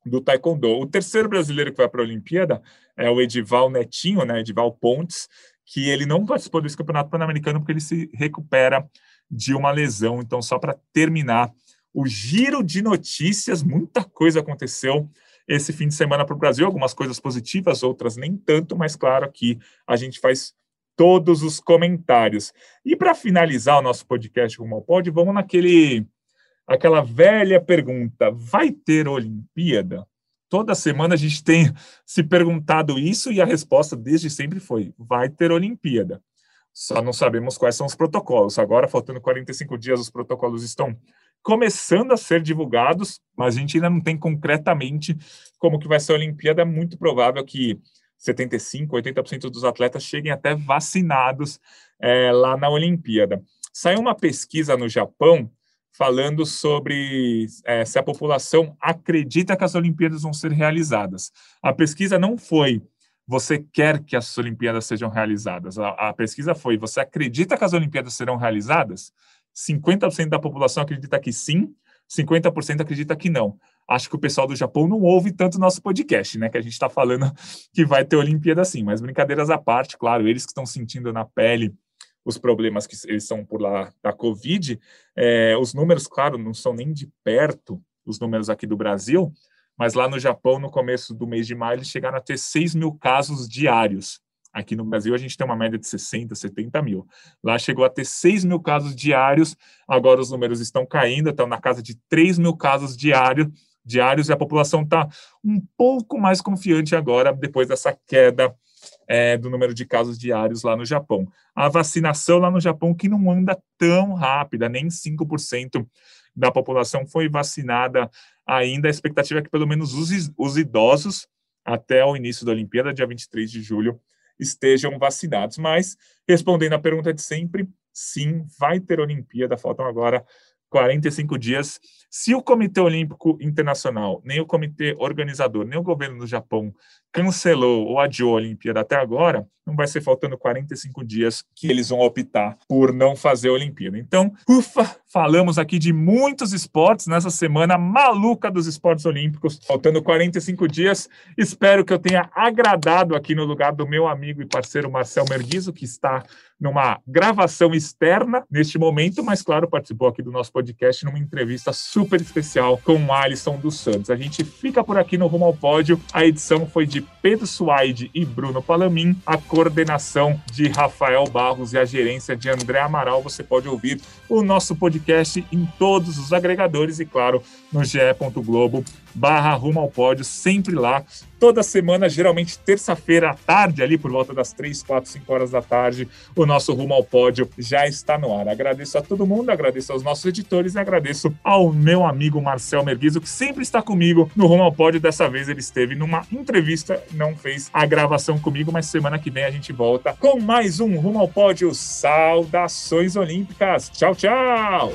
do Taekwondo. O terceiro brasileiro que vai para a Olimpíada é o Edival Netinho, né, Edival Pontes, que ele não participou desse campeonato pan-americano porque ele se recupera de uma lesão. Então, só para terminar, o giro de notícias, muita coisa aconteceu esse fim de semana para o Brasil, algumas coisas positivas, outras nem tanto, mas claro que a gente faz todos os comentários. E para finalizar o nosso podcast Rumo ao Pod, vamos naquele aquela velha pergunta: vai ter Olimpíada? Toda semana a gente tem se perguntado isso e a resposta desde sempre foi: vai ter Olimpíada. Só não sabemos quais são os protocolos. Agora, faltando 45 dias, os protocolos estão começando a ser divulgados, mas a gente ainda não tem concretamente como que vai ser a Olimpíada. É muito provável que 75%, 80% dos atletas cheguem até vacinados é, lá na Olimpíada. Saiu uma pesquisa no Japão falando sobre é, se a população acredita que as Olimpíadas vão ser realizadas. A pesquisa não foi você quer que as Olimpíadas sejam realizadas. A, a pesquisa foi você acredita que as Olimpíadas serão realizadas? 50% da população acredita que sim, 50% acredita que não acho que o pessoal do Japão não ouve tanto nosso podcast, né? Que a gente está falando que vai ter Olimpíada sim, mas brincadeiras à parte, claro, eles que estão sentindo na pele os problemas que eles são por lá da Covid, é, os números, claro, não são nem de perto os números aqui do Brasil, mas lá no Japão, no começo do mês de maio, eles chegaram a ter 6 mil casos diários. Aqui no Brasil, a gente tem uma média de 60, 70 mil. Lá chegou a ter 6 mil casos diários, agora os números estão caindo, estão na casa de 3 mil casos diários, diários e a população está um pouco mais confiante agora, depois dessa queda é, do número de casos diários lá no Japão. A vacinação lá no Japão, que não anda tão rápida, nem 5% da população foi vacinada ainda. A expectativa é que pelo menos os, os idosos, até o início da Olimpíada, dia 23 de julho, estejam vacinados. Mas, respondendo à pergunta de sempre, sim, vai ter Olimpíada. Faltam agora 45 dias. Se o Comitê Olímpico Internacional, nem o comitê organizador, nem o governo do Japão cancelou ou adiou a Olimpíada até agora, não vai ser faltando 45 dias que eles vão optar por não fazer a Olimpíada. Então, ufa, falamos aqui de muitos esportes nessa semana maluca dos esportes olímpicos, faltando 45 dias. Espero que eu tenha agradado aqui no lugar do meu amigo e parceiro Marcel Merguizo, que está numa gravação externa neste momento, mas claro, participou aqui do nosso podcast numa entrevista super especial com o Alisson dos Santos. A gente fica por aqui no Rumo ao Pódio. A edição foi Pedro Suaide e Bruno Palamin, a coordenação de Rafael Barros e a gerência de André Amaral. Você pode ouvir o nosso podcast em todos os agregadores e, claro, no ge.globo barra Rumo ao Pódio, sempre lá, toda semana, geralmente terça-feira à tarde, ali por volta das 3, 4, 5 horas da tarde, o nosso Rumo ao Pódio já está no ar. Agradeço a todo mundo, agradeço aos nossos editores e agradeço ao meu amigo Marcel Merguizo, que sempre está comigo no Rumo ao Pódio. Dessa vez ele esteve numa entrevista, não fez a gravação comigo, mas semana que vem a gente volta com mais um Rumo ao Pódio. Saudações Olímpicas. Tchau, tchau!